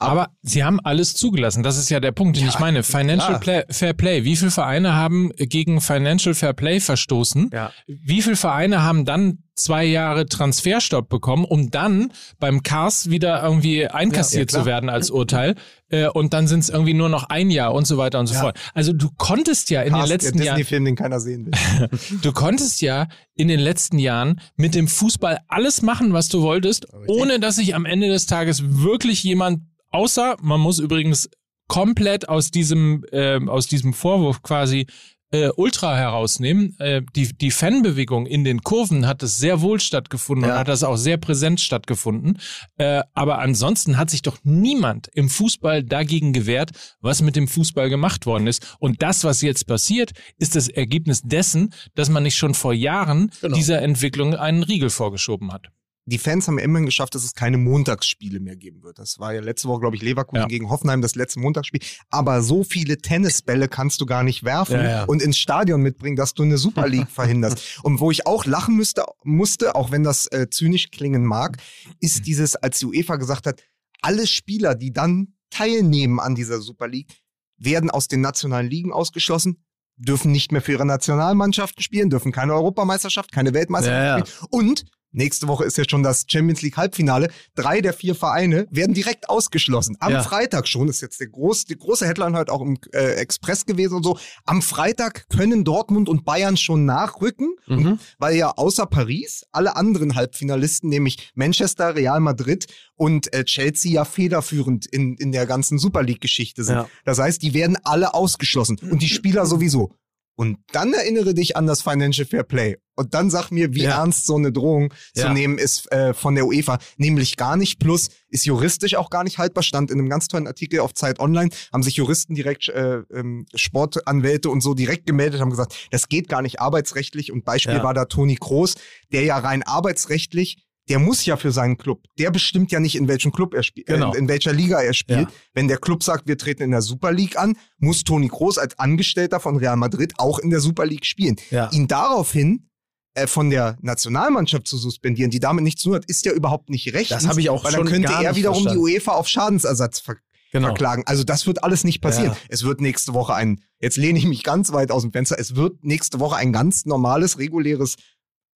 Aber sie haben alles zugelassen. Das ist ja der Punkt, den ich meine. Financial. Play, Fair Play. Wie viele Vereine haben gegen Financial Fair Play verstoßen? Ja. Wie viele Vereine haben dann zwei Jahre Transferstopp bekommen, um dann beim Cars wieder irgendwie einkassiert Ja, ja, zu werden als Urteil? Äh, und dann sind es irgendwie nur noch ein Jahr und so weiter und so Ja. fort. Also du konntest ja in den Cast, letzten der Jahren Disney-Film, den keiner sehen will. Du konntest ja in den letzten Jahren mit dem Fußball alles machen, was du wolltest, ohne dass sich am Ende des Tages wirklich jemand, außer man muss übrigens komplett aus diesem, ähm, aus diesem Vorwurf quasi äh, Ultra herausnehmen. Äh, die, die Fanbewegung in den Kurven hat es sehr wohl stattgefunden Ja. und hat das auch sehr präsent stattgefunden. Äh, aber ansonsten hat sich doch niemand im Fußball dagegen gewehrt, was mit dem Fußball gemacht worden ist. Und das, was jetzt passiert, ist das Ergebnis dessen, dass man nicht schon vor Jahren Genau. dieser Entwicklung einen Riegel vorgeschoben hat. Die Fans haben immerhin geschafft, dass es keine Montagsspiele mehr geben wird. Das war ja letzte Woche, glaube ich, Leverkusen Ja. gegen Hoffenheim, das letzte Montagsspiel. Aber so viele Tennisbälle kannst du gar nicht werfen Ja, ja. und ins Stadion mitbringen, dass du eine Super League verhinderst. Und wo ich auch lachen müsste, musste, auch wenn das äh, zynisch klingen mag, ist dieses, als die UEFA gesagt hat, alle Spieler, die dann teilnehmen an dieser Super League, werden aus den nationalen Ligen ausgeschlossen, dürfen nicht mehr für ihre Nationalmannschaften spielen, dürfen keine Europameisterschaft, keine Weltmeisterschaft spielen und nächste Woche ist ja schon das Champions League Halbfinale. Drei der vier Vereine werden direkt ausgeschlossen. Am Ja. Freitag schon, ist jetzt der groß, die große Headline heute auch im äh, Express gewesen und so. Am Freitag können Dortmund und Bayern schon nachrücken, Mhm. und, weil ja außer Paris alle anderen Halbfinalisten, nämlich Manchester, Real Madrid und äh, Chelsea ja federführend in, in der ganzen Super League-Geschichte sind. Ja. Das heißt, die werden alle ausgeschlossen und die Spieler sowieso. Und dann erinnere dich an das Financial Fair Play. Und dann sag mir, wie Ja. ernst so eine Drohung zu Ja. nehmen ist äh, von der UEFA. Nämlich gar nicht. Plus ist juristisch auch gar nicht haltbar. Stand in einem ganz tollen Artikel auf Zeit Online. Haben sich Juristen direkt, äh, ähm, Sportanwälte und so direkt gemeldet, haben gesagt, das geht gar nicht arbeitsrechtlich. Und Beispiel Ja. war da Toni Kroos, der ja rein arbeitsrechtlich der muss ja für seinen Club. Der bestimmt ja nicht, in welchem Club er spielt, Genau. äh, in welcher Liga er spielt. Ja. Wenn der Club sagt, wir treten in der Super League an, muss Toni Kroos als Angestellter von Real Madrid auch in der Super League spielen. Ja. Ihn daraufhin äh, von der Nationalmannschaft zu suspendieren, die damit nichts zu tun hat, ist ja überhaupt nicht recht. Das habe ich auch Weil dann schon könnte gar er nicht wiederum verstanden. die UEFA auf Schadensersatz ver Genau. verklagen. Also das wird alles nicht passieren. Ja. Es wird nächste Woche ein, jetzt lehne ich mich ganz weit aus dem Fenster, es wird nächste Woche ein ganz normales, reguläres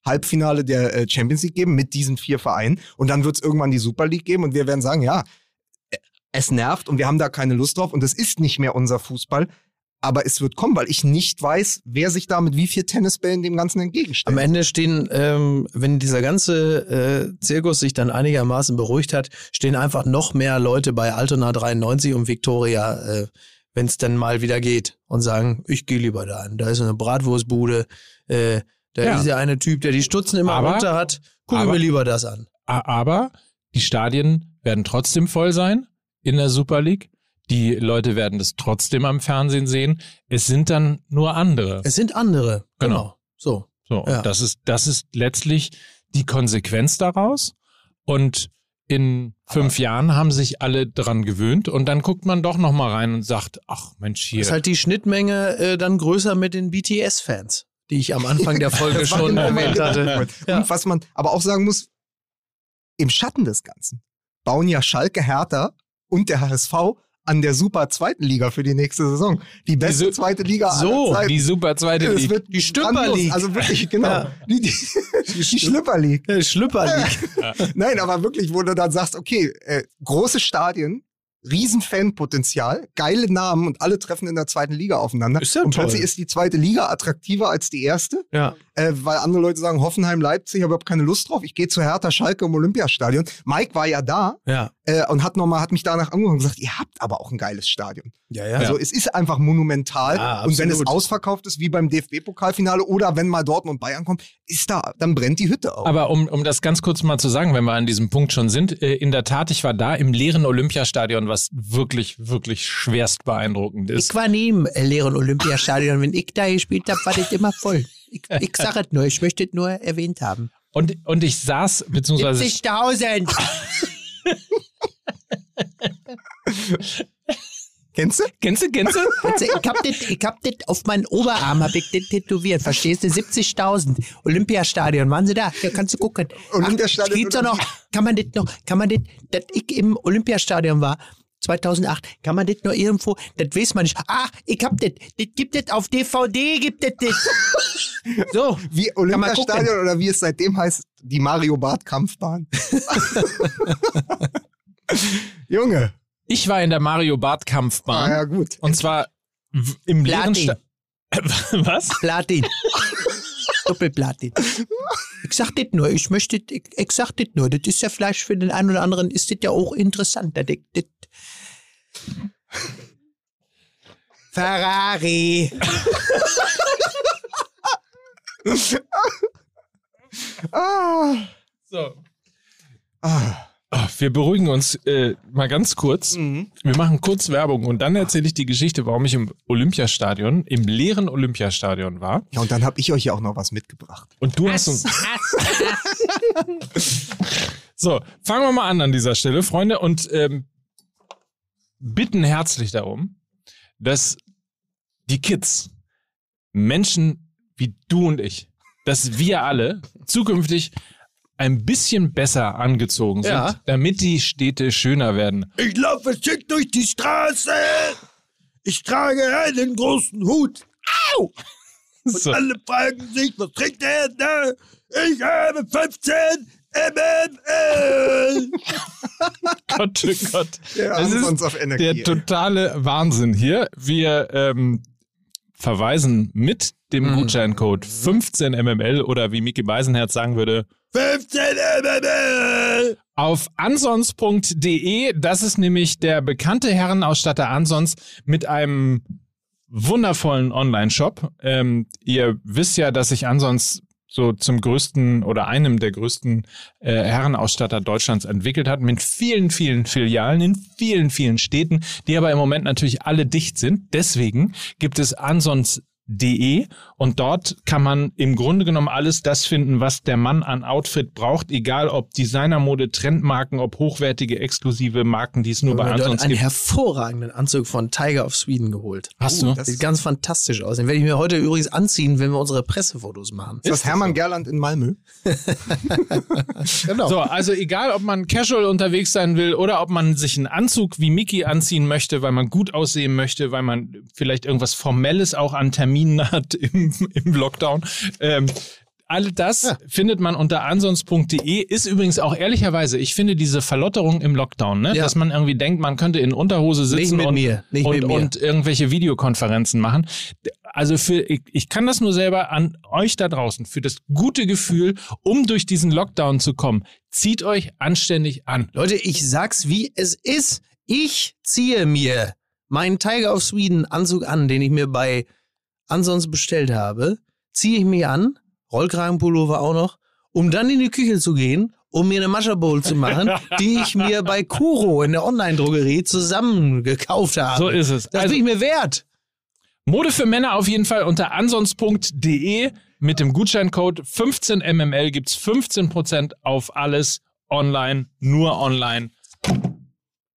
Halbfinale der äh, Champions League geben mit diesen vier Vereinen und dann wird es irgendwann die Super League geben und wir werden sagen, ja, äh, es nervt und wir haben da keine Lust drauf und es ist nicht mehr unser Fußball, aber es wird kommen, weil ich nicht weiß, wer sich da mit wie viel Tennisbällen dem Ganzen entgegenstellt. Am Ende stehen, ähm, wenn dieser ganze äh, Zirkus sich dann einigermaßen beruhigt hat, stehen einfach noch mehr Leute bei Altona 93 und Victoria, äh, wenn es dann mal wieder geht und sagen, ich gehe lieber da hin. Da ist eine Bratwurstbude, äh, da Ja. ist ja eine Typ, der die Stutzen immer Aber- runter hat. Guck aber- mir lieber das an. Aber die Stadien werden trotzdem voll sein in der Super League. Die Leute werden das trotzdem am Fernsehen sehen. Es sind dann nur andere. Es sind andere. Genau. So. So, Ja. und das ist, das ist letztlich die Konsequenz daraus. Und in fünf Jahren haben sich alle dran gewöhnt und dann guckt man doch noch mal rein und sagt, ach Mensch, hier. Ist halt die Schnittmenge äh, dann größer mit den BTS-Fans, die ich am Anfang der Folge schon erwähnt hatte. Ja. Und was man aber auch sagen muss, im Schatten des Ganzen bauen ja Schalke, Hertha und der HSV an der super zweiten Liga für die nächste Saison. Die beste Diese- zweite Liga So, aller Zeiten. die super zweite Liga. wird Die Stümper grandios. League. Also wirklich, genau. Ja. Die, die, die Schlüpper League. Schlüpper League. Nein, aber wirklich, wo du dann sagst, okay, äh, große Stadien, riesen Fanpotenzial, geile Namen und alle treffen in der zweiten Liga aufeinander. Ist ja und toll. plötzlich ist die zweite Liga attraktiver als die erste, Ja. äh, weil andere Leute sagen, Hoffenheim, Leipzig, ich habe überhaupt keine Lust drauf. Ich gehe zu Hertha Schalke im Olympiastadion. Mike war ja da Ja. Äh, und hat nochmal, hat mich danach angerufen und gesagt, ihr habt aber auch ein geiles Stadion. Ja, ja. Also es ist einfach monumental. Ja, und wenn es ausverkauft ist, wie beim DFB-Pokalfinale oder wenn mal Dortmund und Bayern kommt, ist da, dann brennt die Hütte auf. Aber um, um das ganz kurz mal zu sagen, wenn wir an diesem Punkt schon sind, äh, in der Tat, ich war da im leeren Olympiastadion, was wirklich, wirklich schwerst beeindruckend ist. Ich war nie im äh, leeren Olympiastadion. Wenn ich da gespielt habe, war das immer voll. Ich, ich sage es nur, ich möchte es nur erwähnt haben. Und, und ich saß, beziehungsweise 70.000! Kennst du? Kennst du, kennst du? Ich hab das, ich hab das auf meinen Oberarm hab ich das tätowiert, verstehst du? 70.000. Olympiastadion, waren sie da? Ja, kannst du gucken. Olympiastadion Ach, geht's doch noch? Kann man das noch, kann man das, dass ich im Olympiastadion war, 2008, kann man das noch irgendwo, das weiß man nicht. Ah, ich hab das, das gibt es auf DVD, gibt es das. So. Wie Olympiastadion oder wie es seitdem heißt, die Mario Barth Kampfbahn. Junge. Ich war in der Mario Barth Ah, Kampfbahn. ja, gut. Und zwar im leeren. Sta Was? Platin. Doppelplatin. Ich sag das nur, ich möchte, ich, ich sag das nur, das ist ja vielleicht für den einen oder anderen, ist das ja auch interessant. Das, das Ferrari. Ah. So. Ah. Ah, Wir beruhigen uns äh, mal ganz kurz. Mhm. Wir machen kurz Werbung und dann erzähle ich die Geschichte, warum ich im Olympiastadion, im leeren Olympiastadion war. Ja, und dann habe ich euch ja auch noch was mitgebracht. Und du hast uns. So, fangen wir mal an an dieser Stelle, Freunde, und ähm, bitten herzlich darum, dass die Kids, Menschen wie du und ich, dass wir alle zukünftig ein bisschen besser angezogen sind, Ja. damit die Städte schöner werden. Ich laufe schick durch die Straße. Ich trage einen großen Hut. So. Alle fragen sich, was trinkt er da? Ich habe 15 MML. Gott, oh Gott. Es ist sonst auf Energie. Der totale Wahnsinn hier. Wir ähm, verweisen mit dem Mhm. Gutscheincode 15mml oder wie Mickey Beisenherz sagen würde, 15 MML. auf ansons.de. Das ist nämlich der bekannte Herrenausstatter Ansons mit einem wundervollen Online-Shop. Ähm, ihr wisst ja, dass sich Ansons so zum größten oder einem der größten äh, Herrenausstatter Deutschlands entwickelt hat, mit vielen, vielen Filialen in vielen, vielen Städten, die aber im Moment natürlich alle dicht sind. Deswegen gibt es ansons.de und dort kann man im Grunde genommen alles das finden, was der Mann an Outfit braucht, egal ob Designermode, Trendmarken, ob hochwertige, exklusive Marken, die es nur bei dort Ansons einen gibt. hervorragenden Anzug von Tiger of Sweden geholt. Hast Uh, du? das- Sieht ganz fantastisch aus. Den werde ich mir heute übrigens anziehen, wenn wir unsere Pressefotos machen. ist das Hermann Gerland in Malmö? Genau. So, also egal, ob man casual unterwegs sein will oder ob man sich einen Anzug wie Mickey anziehen möchte, weil man gut aussehen möchte, weil man vielleicht irgendwas Formelles auch an Terminen hat im, im Lockdown. Ähm, all das findet man unter ansons.de. Ist übrigens auch ehrlicherweise, ich finde diese Verlotterung im Lockdown, ne? Ja. dass man irgendwie denkt, man könnte in Unterhose sitzen und, und, und irgendwelche Videokonferenzen machen. Also für, ich, ich kann das nur selber an euch da draußen, für das gute Gefühl, um durch diesen Lockdown zu kommen. Zieht euch anständig an. Leute, ich sag's wie es ist. Ich ziehe mir meinen Tiger of Sweden Anzug an, den ich mir bei Ansons bestellt habe. Ziehe ich mir an, Rollkragenpullover auch noch, um dann in die Küche zu gehen, um mir eine Mascha Bowl zu machen, die ich mir bei Kuro in der Online-Drogerie zusammen gekauft habe. So ist es. Das Also- bin ich mir wert. Mode für Männer auf jeden Fall unter ansons.de mit dem Gutscheincode 15mml gibt's 15% auf alles online, nur online.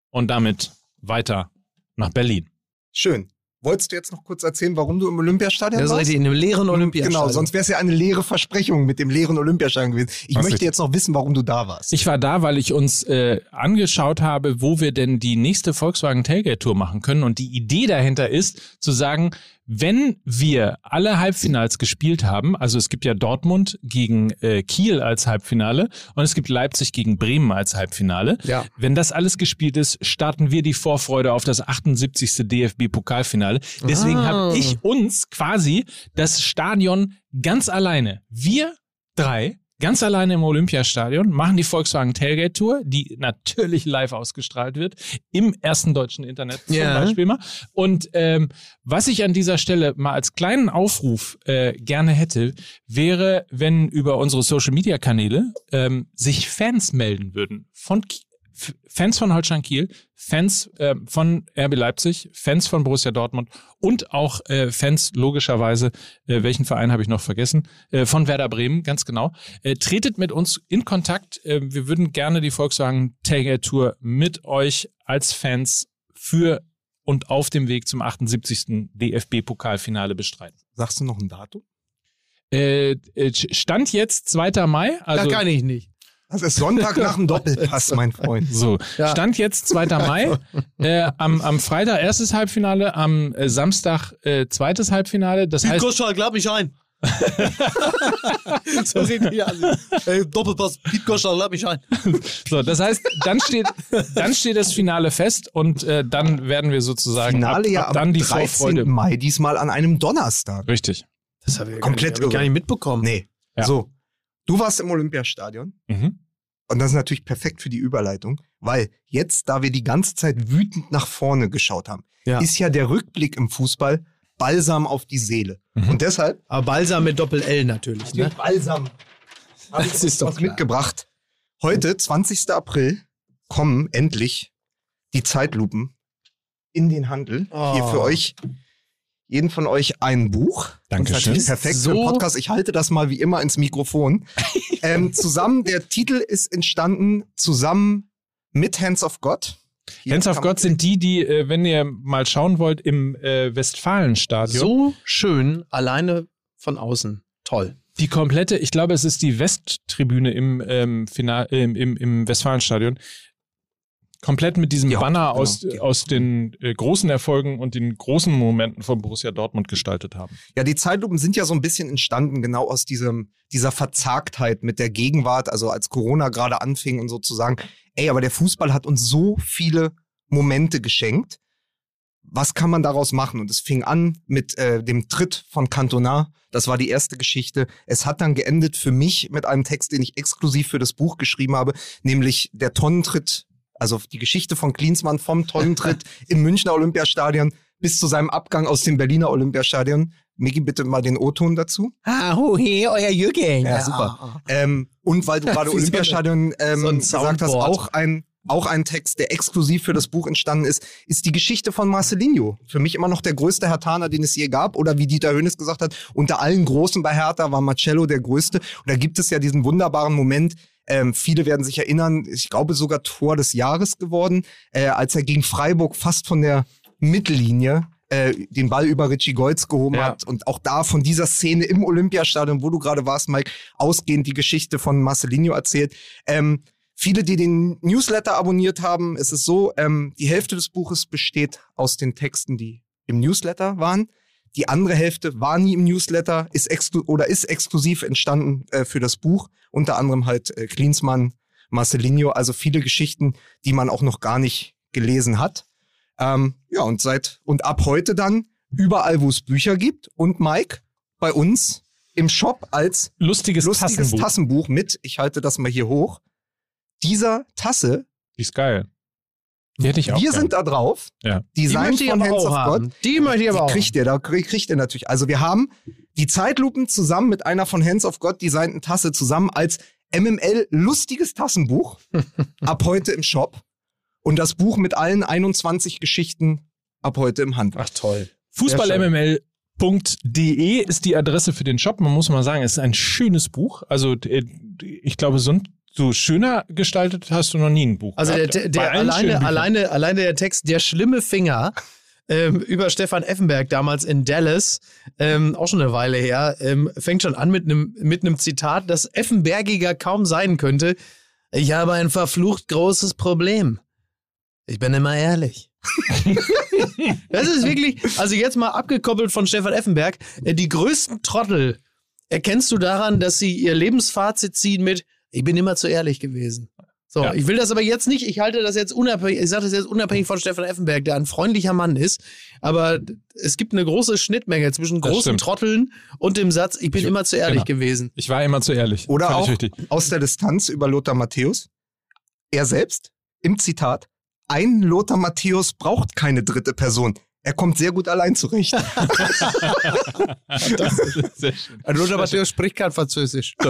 Und damit weiter nach Berlin. Schön. Wolltest du jetzt noch kurz erzählen, warum du im Olympiastadion Das ist warst? richtig, in einem leeren Olympiastadion. Genau, sonst wäre es ja eine leere Versprechung mit dem leeren Olympiastadion gewesen. Ich Was möchte richtig. jetzt noch wissen, warum du da warst. Ich war da, weil ich uns äh, angeschaut habe, wo wir denn die nächste Volkswagen Tailgate Tour machen können. Und die Idee dahinter ist, zu sagen, wenn wir alle Halbfinals gespielt haben, also es gibt ja Dortmund gegen äh, Kiel als Halbfinale und es gibt Leipzig gegen Bremen als Halbfinale. Ja. Wenn das alles gespielt ist, starten wir die Vorfreude auf das 78. DFB-Pokalfinale. Deswegen Ah. habe ich uns quasi das Stadion ganz alleine, wir drei, ganz alleine im Olympiastadion, machen die Volkswagen Tailgate Tour, die natürlich live ausgestrahlt wird, im ersten deutschen Internet zum Ja. Beispiel mal. Und ähm, was ich an dieser Stelle mal als kleinen Aufruf äh, gerne hätte, wäre, wenn über unsere Social-Media-Kanäle ähm, sich Fans melden würden von Fans von Holstein Kiel, Fans äh, von RB Leipzig, Fans von Borussia Dortmund und auch äh, Fans logischerweise, äh, welchen Verein habe ich noch vergessen, äh, von Werder Bremen, ganz genau. Äh, tretet mit uns in Kontakt. Äh, wir würden gerne die Volkswagen Tailgate Tour mit euch als Fans für und auf dem Weg zum 78. DFB-Pokalfinale bestreiten. Sagst du noch ein Datum? Äh, äh, Stand jetzt 2. Mai, also das kann ich nicht. Das ist Sonntag nach dem Doppelpass, mein Freund. So, Ja. Stand jetzt 2. Mai. Äh, am, am Freitag erstes Halbfinale, am äh, Samstag äh, zweites Halbfinale. Das heißt, Gottschalk, lad mich ein. so sieht die an. Ey, Doppelpass, Piet Gottschalk, lad mich ein. so, das heißt, dann steht, dann steht das Finale fest und äh, dann werden wir sozusagen Finale ab, ja ab am dann die 13. Vorfreude. Mai, diesmal an einem Donnerstag. Richtig. Das habe ich Komplett gar nicht, hab ich gar nicht mitbekommen. Nee. Ja. So, du warst im Olympiastadion Mhm. und das ist natürlich perfekt für die Überleitung, weil jetzt, da wir die ganze Zeit wütend nach vorne geschaut haben, Ja. ist ja der Rückblick im Fußball Balsam auf die Seele. Mhm. Und deshalb Aber Balsam mit Doppel-L natürlich, ne? Balsam. Das ist doch was klar. mitgebracht. Heute, 20. April, kommen endlich die Zeitlupen in den Handel. Oh. Hier für euch, jeden von euch ein Buch. Dankeschön. Das ist perfekt für So- den Podcast. Ich halte das mal wie immer ins Mikrofon. ähm, zusammen, der Titel ist entstanden zusammen mit Hands of God. Hier Hands of God sind die, die, äh, wenn ihr mal schauen wollt, im äh, Westfalenstadion. So schön, alleine von außen. Toll. Die komplette, ich glaube, es ist die Westtribüne im, ähm, Final, im, im, im Westfalenstadion. Komplett mit diesem Die Haupt- Banner genau, aus, aus den äh, großen Erfolgen und den großen Momenten von Borussia Dortmund gestaltet haben. Ja, die Zeitlupen sind ja so ein bisschen entstanden, genau aus diesem, dieser Verzagtheit mit der Gegenwart, also als Corona gerade anfing und sozusagen, ey, aber der Fußball hat uns so viele Momente geschenkt. Was kann man daraus machen? Und es fing an mit äh, dem Tritt von Cantona. Das war die erste Geschichte. Es hat dann geendet für mich mit einem Text, den ich exklusiv für das Buch geschrieben habe, nämlich der Tonnentritt, also die Geschichte von Klinsmann vom Tonnentritt im Münchner Olympiastadion bis zu seinem Abgang aus dem Berliner Olympiastadion. Miki, bitte mal den O-Ton dazu. Ah, oh, hey, euer Jürgen. Ja, super. Ähm, und weil du gerade Olympiastadion ähm, so gesagt hast, auch ein, auch ein Text, der exklusiv für das Buch entstanden ist, ist die Geschichte von Marcelinho. Für mich immer noch der größte Hertaner, den es je gab. Oder wie Dieter Hönes gesagt hat, unter allen Großen bei Hertha war Marcello der Größte. Und da gibt es ja diesen wunderbaren Moment, ähm, viele werden sich erinnern, ich glaube sogar Tor des Jahres geworden, äh, als er gegen Freiburg fast von der Mittellinie äh, den Ball über Richie Goltz gehoben Ja. hat und auch da von dieser Szene im Olympiastadion, wo du gerade warst, Mike, ausgehend die Geschichte von Marcelinho erzählt. Ähm, viele, die den Newsletter abonniert haben, es ist so, ähm, die Hälfte des Buches besteht aus den Texten, die im Newsletter waren. Die andere Hälfte war nie im Newsletter, ist exklu oder ist exklusiv entstanden äh, für das Buch. Unter anderem halt äh, Klinsmann, Marcelinho, also viele Geschichten, die man auch noch gar nicht gelesen hat. Ähm, ja, und seit und ab heute dann überall, wo es Bücher gibt und Mike bei uns im Shop als Lustiges, lustiges Tassenbuch. Tassenbuch mit, ich halte das mal hier hoch, dieser Tasse, Die ist geil. Die hätte ich auch wir gern. sind da drauf, Ja. Die Design ich von Hands of haben. God. Die möchte ich aber Die auch. kriegt ihr, da krieg- kriegt ihr natürlich. Also wir haben die Zeitlupen zusammen mit einer von Hands of God designten Tasse zusammen als MML lustiges Tassenbuch ab heute im Shop und das Buch mit allen 21 Geschichten ab heute im Handel. Ach toll. Fußballmml.de ist die Adresse für den Shop. Man muss mal sagen, es ist ein schönes Buch. Also äh, ich glaube, so, ein- so schöner gestaltet hast du noch nie ein Buch. Also der, der, der alleine, alleine, alleine der Text, der schlimme Finger ähm, über Stefan Effenberg damals in Dallas, ähm, auch schon eine Weile her, ähm, fängt schon an mit einem mit einem Zitat, das Effenbergiger kaum sein könnte. Ich habe ein verflucht großes Problem. Ich bin immer ehrlich. das ist wirklich, also jetzt mal abgekoppelt von Stefan Effenberg, äh, die größten Trottel erkennst du daran, dass sie ihr Lebensfazit ziehen mit, ich bin immer zu ehrlich gewesen. So, Ja. ich will das aber jetzt nicht, ich halte das jetzt unabhängig, ich sage das jetzt unabhängig von Stefan Effenberg, der ein freundlicher Mann ist, aber es gibt eine große Schnittmenge zwischen Das großen. Trotteln und dem Satz, ich bin immer zu ehrlich genau. gewesen. Ich war immer zu ehrlich. Oder auch richtig. aus der Distanz über Lothar Matthäus. Er selbst im Zitat, ein Lothar Matthäus braucht keine dritte Person. Er kommt sehr gut allein zurecht. Sehr schön. Lothar Matthäus spricht kein Französisch.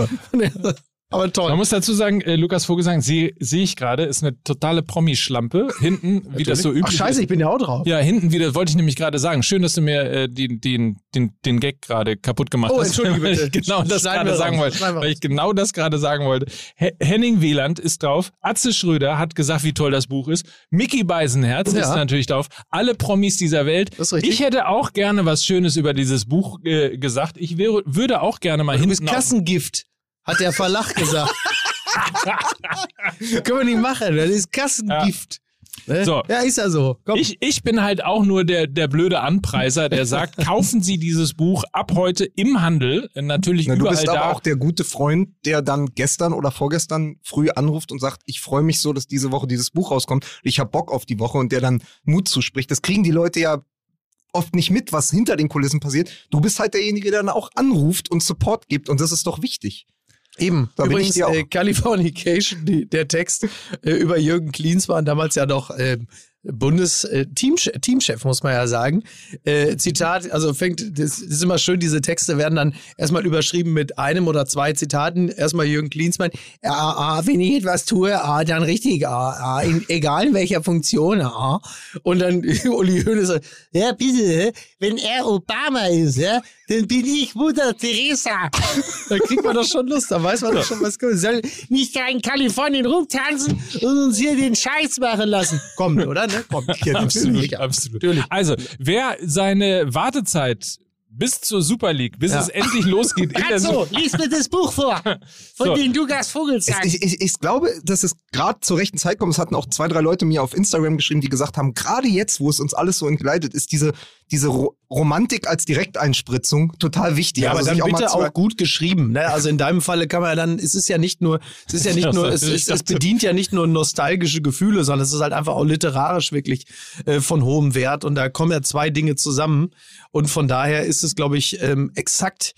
aber toll. Man muss dazu sagen, äh, Lukas Vogelsang, sehe sehe ich gerade, ist eine totale Promischlampe. Hinten, wie das so üblich Ach scheiße, ist. ich bin ja auch drauf. Ja, hinten wieder, wollte ich nämlich gerade sagen. Schön, dass du mir äh, den, den, den, den Gag gerade kaputt gemacht Oh, hast. entschuldige weil bitte. Ich genau das gerade sagen wollte. Weil ich genau das gerade sagen wollte. He Henning Wieland ist drauf. Atze Schröder hat gesagt, wie toll das Buch ist. Mickey Beisenherz Ja. ist natürlich drauf. Alle Promis dieser Welt. Das ist richtig. Ich hätte auch gerne was Schönes über dieses Buch äh, gesagt. Ich wäre, würde auch gerne mal Du bist hinten auf- Kassengift, hat der Verlag gesagt. Können wir nicht machen, das ist Kassengift. Ne? So. Ja, ist ja so. Komm. Ich, ich bin halt auch nur der, der blöde Anpreiser, der sagt, kaufen Sie dieses Buch ab heute im Handel. Natürlich Na, du überall bist aber da. auch der gute Freund, der dann gestern oder vorgestern früh anruft und sagt, ich freue mich so, dass diese Woche dieses Buch rauskommt. Ich habe Bock auf die Woche und der dann Mut zuspricht. Das kriegen die Leute ja oft nicht mit, was hinter den Kulissen passiert. Du bist halt derjenige, der dann auch anruft und Support gibt und das ist doch wichtig. Eben. Da bin Übrigens, ich dir auch. äh, Californication, die, der Text äh, über Jürgen Klinsmann, damals ja noch äh, Bundes-Teamchef, muss man ja sagen. Äh, Zitat, also fängt, das, ist immer schön, diese Texte werden dann erstmal überschrieben mit einem oder zwei Zitaten. Erstmal Jürgen Klinsmann, ah, ah, wenn ich etwas tue, ah, dann richtig, ah, ah, in, egal in welcher Funktion, ah. Und dann Uli Hoeneß sagt, ja bitte, wenn er Obama ist, ja, dann bin ich Mutter Teresa. Da kriegt man doch schon Lust, da weiß man doch schon, was kommt. Soll nicht da in Kalifornien rumtanzen und uns hier den Scheiß machen lassen. Kommt, oder? Ne? Kommt. Ja, Absolut, absolut. Natürlich. Also, wer seine Wartezeit bis zur Super League, bis Ja. es endlich losgeht in der So, lies mir das Buch vor, von So. dem Lukas Vogelsang. Ich, ich, ich glaube, dass es gerade zur rechten Zeit kommt. Es hatten auch zwei, drei Leute mir auf Instagram geschrieben, die gesagt haben, gerade jetzt, wo es uns alles so entgleitet, ist diese, diese Ro Romantik als Direkteinspritzung total wichtig. Ja, aber Also dann bitte zu- auch gut geschrieben. Ne? Also in deinem Falle kann man ja dann, es ist ja nicht nur, es ist ja nicht nur, es, es, es bedient ja nicht nur nostalgische Gefühle, sondern es ist halt einfach auch literarisch wirklich äh, von hohem Wert. Und da kommen ja zwei Dinge zusammen. Und von daher ist es, glaube ich, ähm, exakt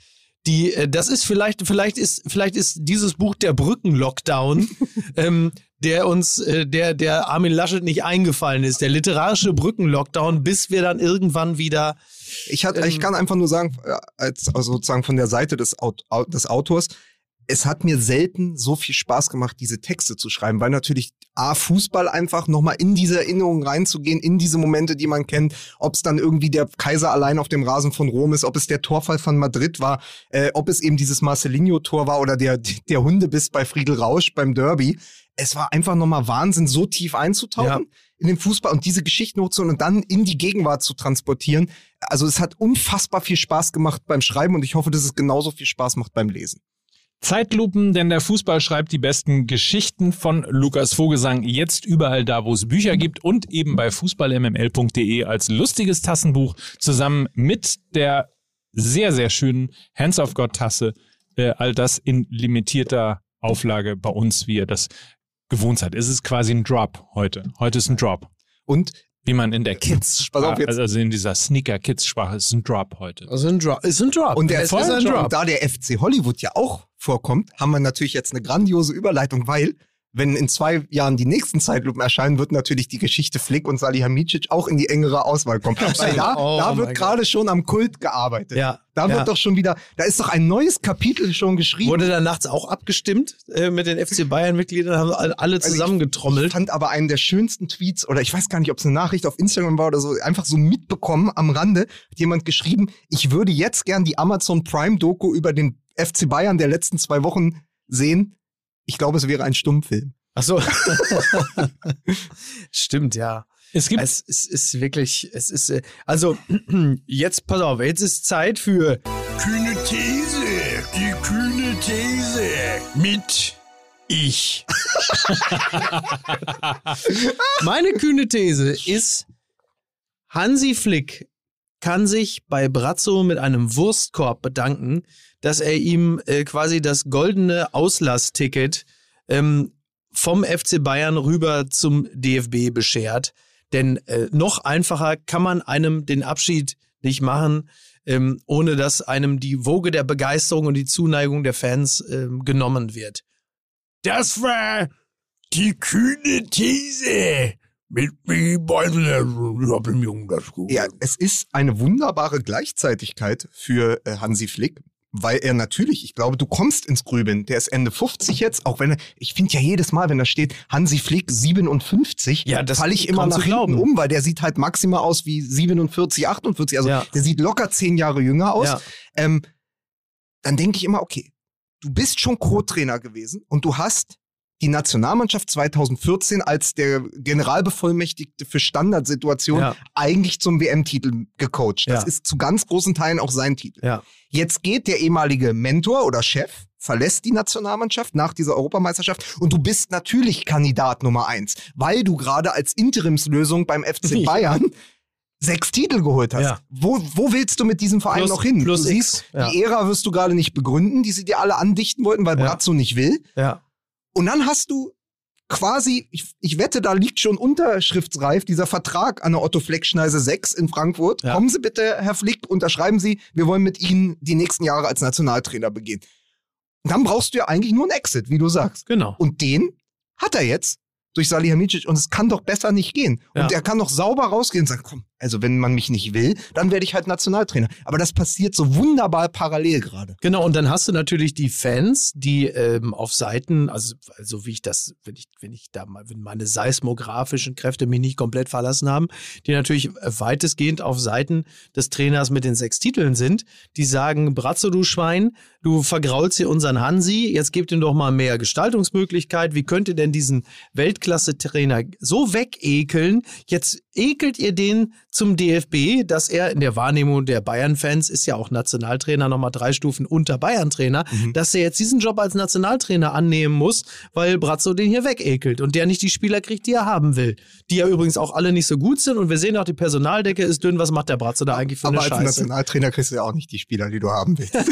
die, äh, das ist vielleicht, vielleicht ist, vielleicht ist dieses Buch der Brückenlockdown, ähm, der uns, äh, der, der Armin Laschet nicht eingefallen ist. Der literarische Brückenlockdown, bis wir dann irgendwann wieder Ich, hat, Ähm, ich kann einfach nur sagen, äh, als also sozusagen von der Seite des, Aut Au- des Autors, es hat mir selten so viel Spaß gemacht, diese Texte zu schreiben, weil natürlich A, Fußball einfach nochmal in diese Erinnerungen reinzugehen, in diese Momente, die man kennt, ob es dann irgendwie der Kaiser allein auf dem Rasen von Rom ist, ob es der Torfall von Madrid war, äh, ob es eben dieses Marcelinho-Tor war oder der, der Hundebiss bei Friedel Rausch beim Derby. Es war einfach nochmal Wahnsinn, so tief einzutauchen in den Fußball und diese Geschichten hochzuholen und dann in die Gegenwart zu transportieren. Also es hat unfassbar viel Spaß gemacht beim Schreiben und ich hoffe, dass es genauso viel Spaß macht beim Lesen. Zeitlupen, denn der Fußball schreibt die besten Geschichten von Lukas Vogelsang jetzt überall da, wo es Bücher gibt und eben bei fußballmml.de als lustiges Tassenbuch zusammen mit der sehr, sehr schönen Hands of God Tasse. Äh, all das in limitierter Auflage bei uns, wie ihr das gewohnt seid. Es ist quasi ein Drop heute. Heute ist ein Drop. Und Wie man in der Kids, Pass auf jetzt. also in dieser Sneaker-Kids-Sprache, ist ein Drop heute. Also ein Drop. Ist ein Drop. Und der ist ein Und Drop. da der FC Hollywood ja auch vorkommt, haben wir natürlich jetzt eine grandiose Überleitung, weil wenn in zwei Jahren die nächsten Zeitlupen erscheinen, wird natürlich die Geschichte Flick und Salihamidzic auch in die engere Auswahl kommen. Weil da, Oh da wird gerade schon am Kult gearbeitet. Ja, Da wird ja. doch schon wieder, da ist doch ein neues Kapitel schon geschrieben. Wurde da nachts auch abgestimmt äh, mit den FC Bayern-Mitgliedern, haben alle alle Also ich- zusammengetrommelt. Ich fand aber einen der schönsten Tweets, oder ich weiß gar nicht, ob es eine Nachricht auf Instagram war oder so, einfach so mitbekommen am Rande, hat jemand geschrieben, ich würde jetzt gern die Amazon Prime-Doku über den FC Bayern der letzten zwei Wochen sehen. Ich glaube, es wäre ein Stummfilm. Ach so. Stimmt, ja. Es gibt Es, es ist wirklich, es ist, äh, also jetzt, pass auf, jetzt ist Zeit für kühne These, die kühne These mit ich. Meine kühne These ist, Hansi Flick kann sich bei Brazzo mit einem Wurstkorb bedanken, dass er ihm äh, quasi das goldene Auslassticket ähm, vom FC Bayern rüber zum DFB beschert. Denn äh, noch einfacher kann man einem den Abschied nicht machen, ähm, ohne dass einem die Woge der Begeisterung und die Zuneigung der Fans ähm, genommen wird. Das war die kühne These mit Ja, es ist eine wunderbare Gleichzeitigkeit für äh, Hansi Flick, weil er natürlich, ich glaube, du kommst ins Grübeln. Der ist Ende 50 jetzt, auch wenn er, ich finde ja jedes Mal, wenn da steht Hansi Flick 57, Ja, das falle ich immer nach hinten glauben. um, weil der sieht halt maximal aus wie 47, 48. Also Ja. der sieht locker zehn Jahre jünger aus. Ja. Ähm, dann denke ich immer, okay, du bist schon Co-Trainer gewesen und du hast die Nationalmannschaft 2014 als der Generalbevollmächtigte für Standardsituationen Ja. eigentlich zum WM-Titel gecoacht. Das Ja. ist zu ganz großen Teilen auch sein Titel. Ja. Jetzt geht der ehemalige Mentor oder Chef, verlässt die Nationalmannschaft nach dieser Europameisterschaft und du bist natürlich Kandidat Nummer eins, weil du gerade als Interimslösung beim FC. Bayern sechs Titel geholt hast. Ja. Wo, wo willst du mit diesem Verein Plus- noch hin? plus du X, siehst, ja. die Ära wirst du gerade nicht begründen, die sie dir alle andichten wollten, weil Ja. Brazzo nicht will. Ja. Und dann hast du quasi, ich, ich wette, da liegt schon unterschriftsreif dieser Vertrag an der Otto Fleck-Schneise 6 in Frankfurt. Ja. Kommen Sie bitte, Herr Flick, unterschreiben Sie, wir wollen mit Ihnen die nächsten Jahre als Nationaltrainer begehen. Und dann brauchst du ja eigentlich nur einen Exit, wie du sagst. Genau. Und den hat er jetzt durch Salihamidzic und es kann doch besser nicht gehen. Ja. Und er kann doch sauber rausgehen und sagen, komm, also wenn man mich nicht will, dann werde ich halt Nationaltrainer. Aber das passiert so wunderbar parallel gerade. Genau, und dann hast du natürlich die Fans, die ähm, auf Seiten, also, also wie ich das, wenn ich, wenn ich da mal, wenn meine seismografischen Kräfte mich nicht komplett verlassen haben, die natürlich weitestgehend auf Seiten des Trainers mit den sechs Titeln sind, die sagen, Bratzo, du Schwein, du vergraulst hier unseren Hansi, jetzt gebt ihm doch mal mehr Gestaltungsmöglichkeit. Wie könnt ihr denn diesen Weltklasse-Trainer so wegekeln? Jetzt ekelt ihr den zum DFB, dass er in der Wahrnehmung der Bayern-Fans ist ja auch Nationaltrainer nochmal drei Stufen unter Bayern-Trainer, Mhm. dass er jetzt diesen Job als Nationaltrainer annehmen muss, weil Brazzo den hier wegekelt und der nicht die Spieler kriegt, die er haben will. Die ja übrigens auch alle nicht so gut sind und wir sehen auch, die Personaldecke ist dünn. Was macht der Brazzo da eigentlich für Aber eine als Scheiße? Nationaltrainer kriegst du ja auch nicht die Spieler, die du haben willst.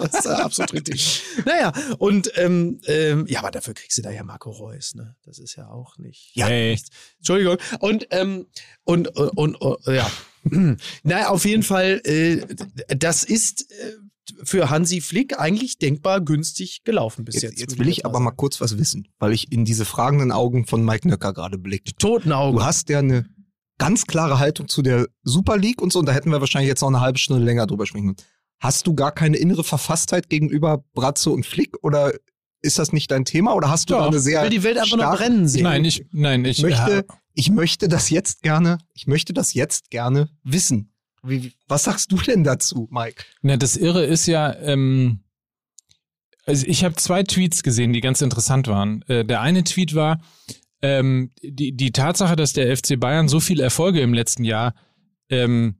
Das ist ja absolut richtig. Naja, und ähm, ähm, ja, aber dafür kriegst du da ja Marco Reus, ne? Das ist ja auch nicht. Ja, hey. Entschuldigung. Und, ähm, und, und, und, ja. naja, auf jeden Fall, äh, das ist äh, für Hansi Flick eigentlich denkbar günstig gelaufen bis jetzt. Jetzt, jetzt will ich aber mal kurz was wissen, weil ich in diese fragenden Augen von Mike Nöcker gerade blicke. Toten Augen. Du hast ja eine ganz klare Haltung zu der Super League und so, und da hätten wir wahrscheinlich jetzt noch eine halbe Stunde länger drüber sprechen können. Hast du gar keine innere Verfasstheit gegenüber Bratzo und Flick oder ist das nicht dein Thema oder hast du Doch. da eine Ich sehr will die Welt einfach starke- brennen sehen. Nein, ich, nein, ich ich möchte, ich möchte das jetzt gerne, ich möchte das jetzt gerne wissen. Wie, was sagst du denn dazu, Mike? Na, das Irre ist ja, ähm, also ich habe zwei Tweets gesehen, die ganz interessant waren. Äh, der eine Tweet war, ähm, die, die Tatsache, dass der FC Bayern so viele Erfolge im letzten Jahr ähm,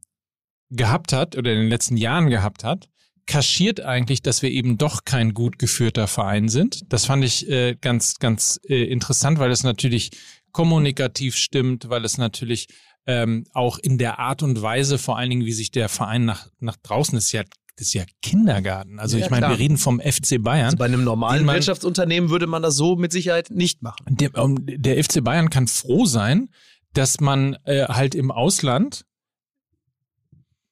gehabt hat oder in den letzten Jahren gehabt hat, kaschiert eigentlich, dass wir eben doch kein gut geführter Verein sind. Das fand ich äh, ganz, ganz äh, interessant, weil es natürlich kommunikativ stimmt, weil es natürlich ähm, auch in der Art und Weise, vor allen Dingen, wie sich der Verein nach, nach draußen, ist ja, das ist ja Kindergarten. Also Ja, ich meine, klar. wir reden vom FC Bayern. Also bei einem normalen man- Wirtschaftsunternehmen würde man das so mit Sicherheit nicht machen. Der, ähm, der FC Bayern kann froh sein, dass man äh, halt im Ausland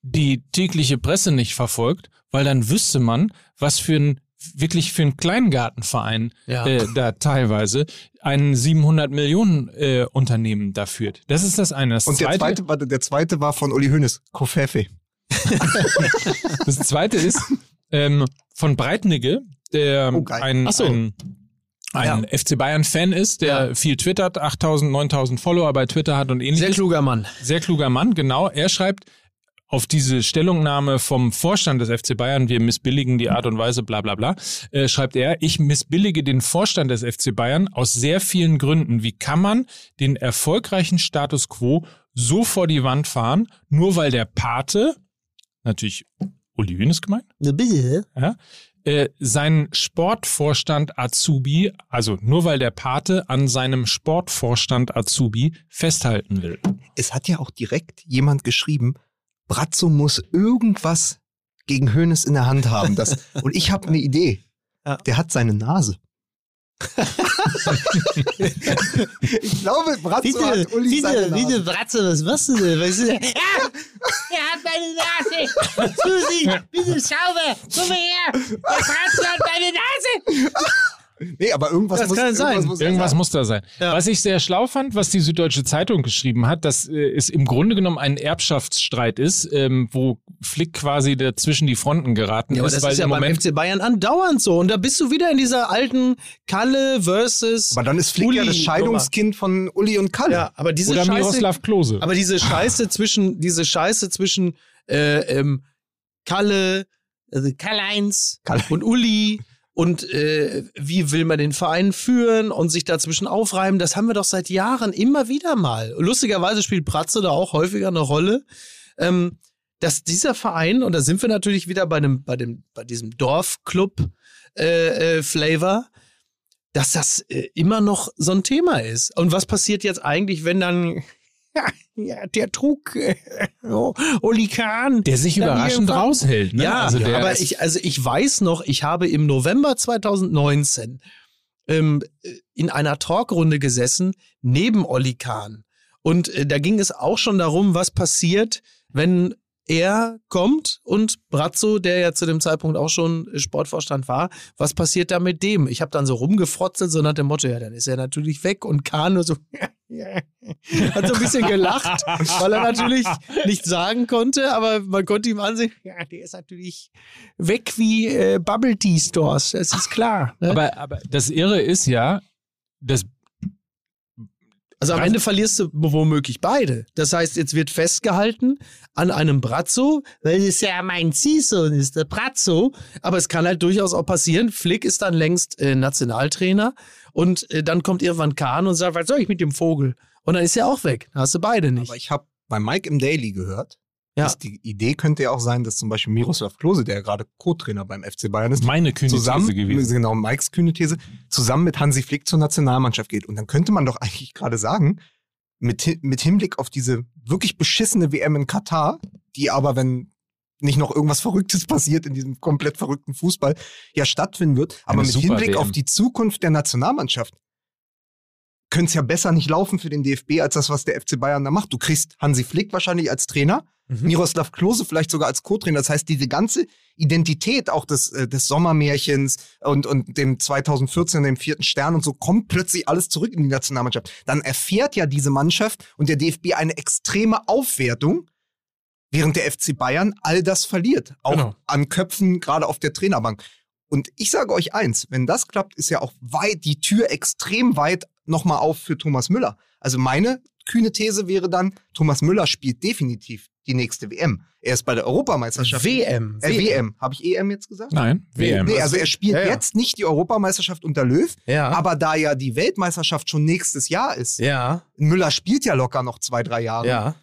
die tägliche Presse nicht verfolgt, weil dann wüsste man, was für ein wirklich für einen Kleingartenverein Ja. äh, da teilweise ein 700 Millionen äh, Unternehmen da führt. Das ist das eine. Das Und der zweite, warte, der zweite war von Uli Hoeneß, Kofefe. Das zweite ist ähm, von Breitnigge, der Oh, ein, so. ein, ein FC Bayern-Fan ist, der Ja. viel twittert, 8000, 9000 Follower bei Twitter hat und ähnliches. Sehr kluger Mann. Sehr kluger Mann, genau. Er schreibt auf diese Stellungnahme vom Vorstand des FC Bayern, wir missbilligen die Art und Weise, bla bla bla, äh, schreibt er, ich missbillige den Vorstand des FC Bayern aus sehr vielen Gründen. Wie kann man den erfolgreichen Status quo so vor die Wand fahren, nur weil der Pate, natürlich Uli Hoeneß gemeint, Bitte? ja, äh, seinen Sportvorstand Azubi, also nur weil der Pate an seinem Sportvorstand Azubi festhalten will. Es hat ja auch direkt jemand geschrieben, Brazzo muss irgendwas gegen Hoeneß in der Hand haben. Das, und ich habe eine Idee. Ja. Der hat seine Nase. ich glaube, Brazzo hat Uli seine Nase. Bratze, was machst du denn? Was ist denn? Ja, er hat meine Nase. Susi, bitte sauber. Komm her. Der Franz hat meine Nase. Nee, aber irgendwas Das muss, kann sein. irgendwas muss Irgendwas sagen. muss da sein. Ja. Was ich sehr schlau fand, was die Süddeutsche Zeitung geschrieben hat, dass äh, es im Grunde genommen ein Erbschaftsstreit ist, ähm, wo Flick quasi dazwischen die Fronten geraten Ja, aber ist, das weil ist ja im beim FC Bayern andauernd so. Und da bist du wieder in dieser alten Kalle versus. Aber dann ist Flick ja Uli das Scheidungskind von Uli und Kalle. Ja, aber diese oder Scheiße. Miroslav Klose. Aber diese Scheiße zwischen, diese Scheiße zwischen äh, ähm, Kalle, also Karl-Heinz Karl- und Uli und äh, wie will man den Verein führen und sich dazwischen aufreiben, das haben wir doch seit Jahren immer wieder mal. Lustigerweise spielt Pratze da auch häufiger eine Rolle. Ähm, dass dieser Verein, und da sind wir natürlich wieder bei, dem, bei, dem, bei diesem Dorfclub äh, äh, dass das äh, immer noch so ein Thema ist. Und was passiert jetzt eigentlich, wenn dann ja, ja, der Trug, äh, oh, Oli Kahn. der sich überraschend raushält. Ne? Ja, also der aber ich, also ich weiß noch, ich habe im November 2019 ähm, in einer Talkrunde gesessen neben Olli Kahn. Und äh, da ging es auch schon darum, was passiert, wenn er kommt und Brazzo, der ja zu dem Zeitpunkt auch schon Sportvorstand war, was passiert da mit dem? Ich habe dann so rumgefrotzelt, so nach dem Motto, ja, dann ist er natürlich weg und Kahn nur so hat so ein bisschen gelacht, weil er natürlich nichts sagen konnte, aber man konnte ihm ansehen, ja, der ist natürlich weg wie äh, Bubble Tea Stores, das ist klar. Ne? aber, aber das Irre ist ja, dass Also am? Ende verlierst du womöglich beide. Das heißt, jetzt wird festgehalten an einem Brazzo, weil es ja mein Ziehsohn ist, der Brazzo. Aber es kann halt durchaus auch passieren. Flick ist dann längst äh, Nationaltrainer und äh, dann kommt irgendwann Kahn und sagt, was soll ich mit dem Vogel? Und dann ist er auch weg. Dann hast du beide nicht. Aber ich habe bei Mike im Daily gehört, Ja. dass die Idee könnte ja auch sein, dass zum Beispiel Miroslav Klose, der ja gerade Co-Trainer beim FC Bayern ist, Meine kühne zusammen, These gewesen. genau, Mikes kühne These, zusammen mit Hansi Flick zur Nationalmannschaft geht. Und dann könnte man doch eigentlich gerade sagen, mit, mit Hinblick auf diese wirklich beschissene WM in Katar, die aber, wenn nicht noch irgendwas Verrücktes passiert in diesem komplett verrückten Fußball, ja stattfinden wird, aber Eine mit Hinblick WM. auf die Zukunft der Nationalmannschaft könnte es ja besser nicht laufen für den DFB als das, was der FC Bayern da macht. Du kriegst Hansi Flick wahrscheinlich als Trainer, Mhm. Miroslav Klose vielleicht sogar als Co-Trainer. Das heißt, diese ganze Identität auch des, äh, des Sommermärchens und, und dem 2014, dem vierten Stern und so, kommt plötzlich alles zurück in die Nationalmannschaft. Dann erfährt ja diese Mannschaft und der DFB eine extreme Aufwertung, während der FC Bayern all das verliert. Auch Genau. an Köpfen, gerade auf der Trainerbank. Und ich sage euch eins, wenn das klappt, ist ja auch weit, die Tür extrem weit nochmal auf für Thomas Müller. Also meine kühne These wäre dann, Thomas Müller spielt definitiv die nächste WM. Er ist bei der Europameisterschaft. WM. Äh, WM. Habe ich EM jetzt gesagt? Nein, WM. Nee, also er spielt Ja, ja. jetzt nicht die Europameisterschaft unter Löw, Ja. aber da ja die Weltmeisterschaft schon nächstes Jahr ist, ja. Müller spielt ja locker noch zwei, drei Jahre, Ja.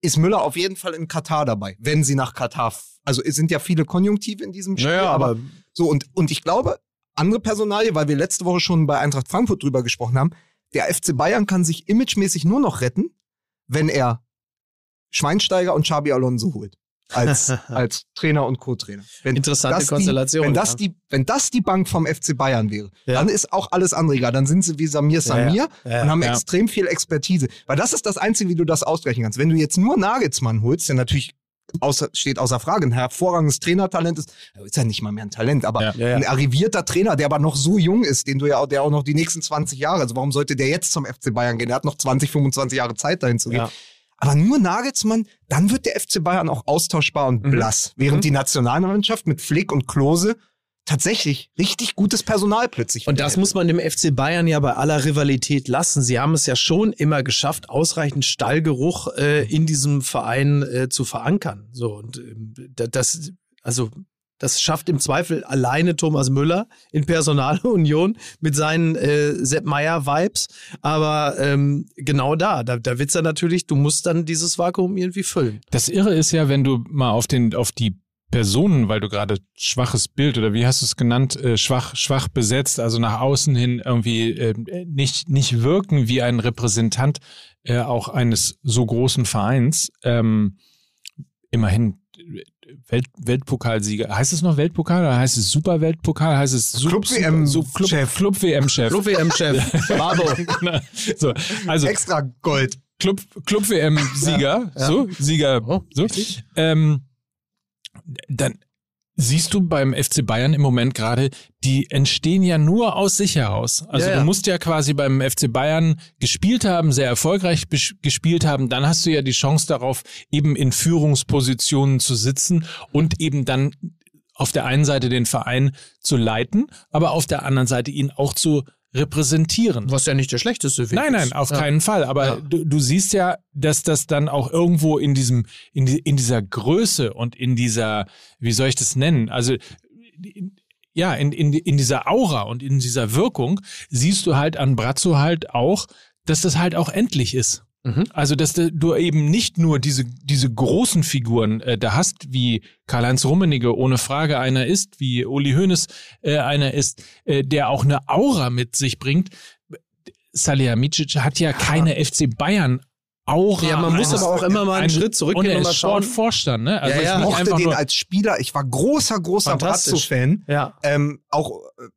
ist Müller auf jeden Fall in Katar dabei, wenn sie nach Katar, also es sind ja viele Konjunktive in diesem Spiel, Naja, aber so, und, und ich glaube, andere Personalie, weil wir letzte Woche schon bei Eintracht Frankfurt drüber gesprochen haben, der FC Bayern kann sich imagemäßig nur noch retten, wenn er Schweinsteiger und Xabi Alonso holt. Als, als Trainer und Co-Trainer. Interessante das Konstellation, Die, wenn, das ja. die, wenn das die Bank vom FC Bayern wäre, Ja. dann ist auch alles andere egal. Dann sind sie wie Samir Samir Ja, und haben extrem viel Expertise. Weil das ist das Einzige, wie du das ausgleichen kannst. Wenn du jetzt nur Nagelsmann holst, der natürlich außer, steht außer Frage, ein hervorragendes Trainertalent ist, ist ja nicht mal mehr ein Talent, aber Ja. Ja, ja. ein arrivierter Trainer, der aber noch so jung ist, den du ja der auch noch die nächsten 20 Jahre, also warum sollte der jetzt zum FC Bayern gehen? Der hat noch 20, 25 Jahre Zeit dahin zu gehen. Ja. Aber nur Nagelsmann, dann wird der FC Bayern auch austauschbar und Mhm. blass. Während Mhm. die Nationalmannschaft mit Flick und Klose tatsächlich richtig gutes Personal plötzlich Und das hätte. muss man dem FC Bayern ja bei aller Rivalität lassen. Sie haben es ja schon immer geschafft, ausreichend Stallgeruch äh, in diesem Verein äh, zu verankern. So und da- das, also das schafft im Zweifel alleine Thomas Müller in Personalunion mit seinen äh, Sepp Meyer Vibes. Aber ähm, genau da, da, da wird's ja natürlich, du musst dann dieses Vakuum irgendwie füllen. Das Irre ist ja, wenn du mal auf den, auf die Personen, weil du gerade schwaches Bild oder wie hast du es genannt, äh, schwach, schwach besetzt, also nach außen hin irgendwie äh, nicht, nicht wirken wie ein Repräsentant äh, auch eines so großen Vereins. Ähm, immerhin äh, Welt, Weltpokalsieger. Heißt es noch Weltpokal oder heißt es Superweltpokal? Heißt es Club Super- WM so Club, Chef. Club WM Chef. Club WM-Chef, Bravo. so, also extra Gold. Club, Club WM Sieger, Ja. so, Sieger, Oh, so. richtig. Ähm, dann siehst du beim FC Bayern im Moment gerade, die entstehen ja nur aus sich heraus. Also Ja, ja. du musst ja quasi beim FC Bayern gespielt haben, sehr erfolgreich gespielt haben, dann hast du ja die Chance darauf, eben in Führungspositionen zu sitzen und eben dann auf der einen Seite den Verein zu leiten, aber auf der anderen Seite ihn auch zu repräsentieren. Was ja nicht der schlechteste Weg Nein, nein, ist. auf Ja. keinen Fall. Aber Ja. du, du siehst ja, dass das dann auch irgendwo in diesem, in, die, in dieser Größe und in dieser, wie soll ich das nennen? Also ja, in, in, in dieser Aura und in dieser Wirkung siehst du halt an Brazzo halt auch, dass das halt auch endlich ist. Mhm. Also, dass du eben nicht nur diese, diese großen Figuren äh, da hast, wie Karl-Heinz Rummenigge ohne Frage einer ist, wie Uli Hoeneß äh, einer ist, äh, der auch eine Aura mit sich bringt. Salihamidzic hat ja keine FC Bayern Aura. Ja, man muss aber auch immer mal einen ein- Schritt zurückgehen und er mal schauen. Sportvorstand, ne? Also Ja, ja. Ich mochte den als Spieler. Ich war großer, großer. Brazzo-Fan. Ja. Ähm, auch, äh,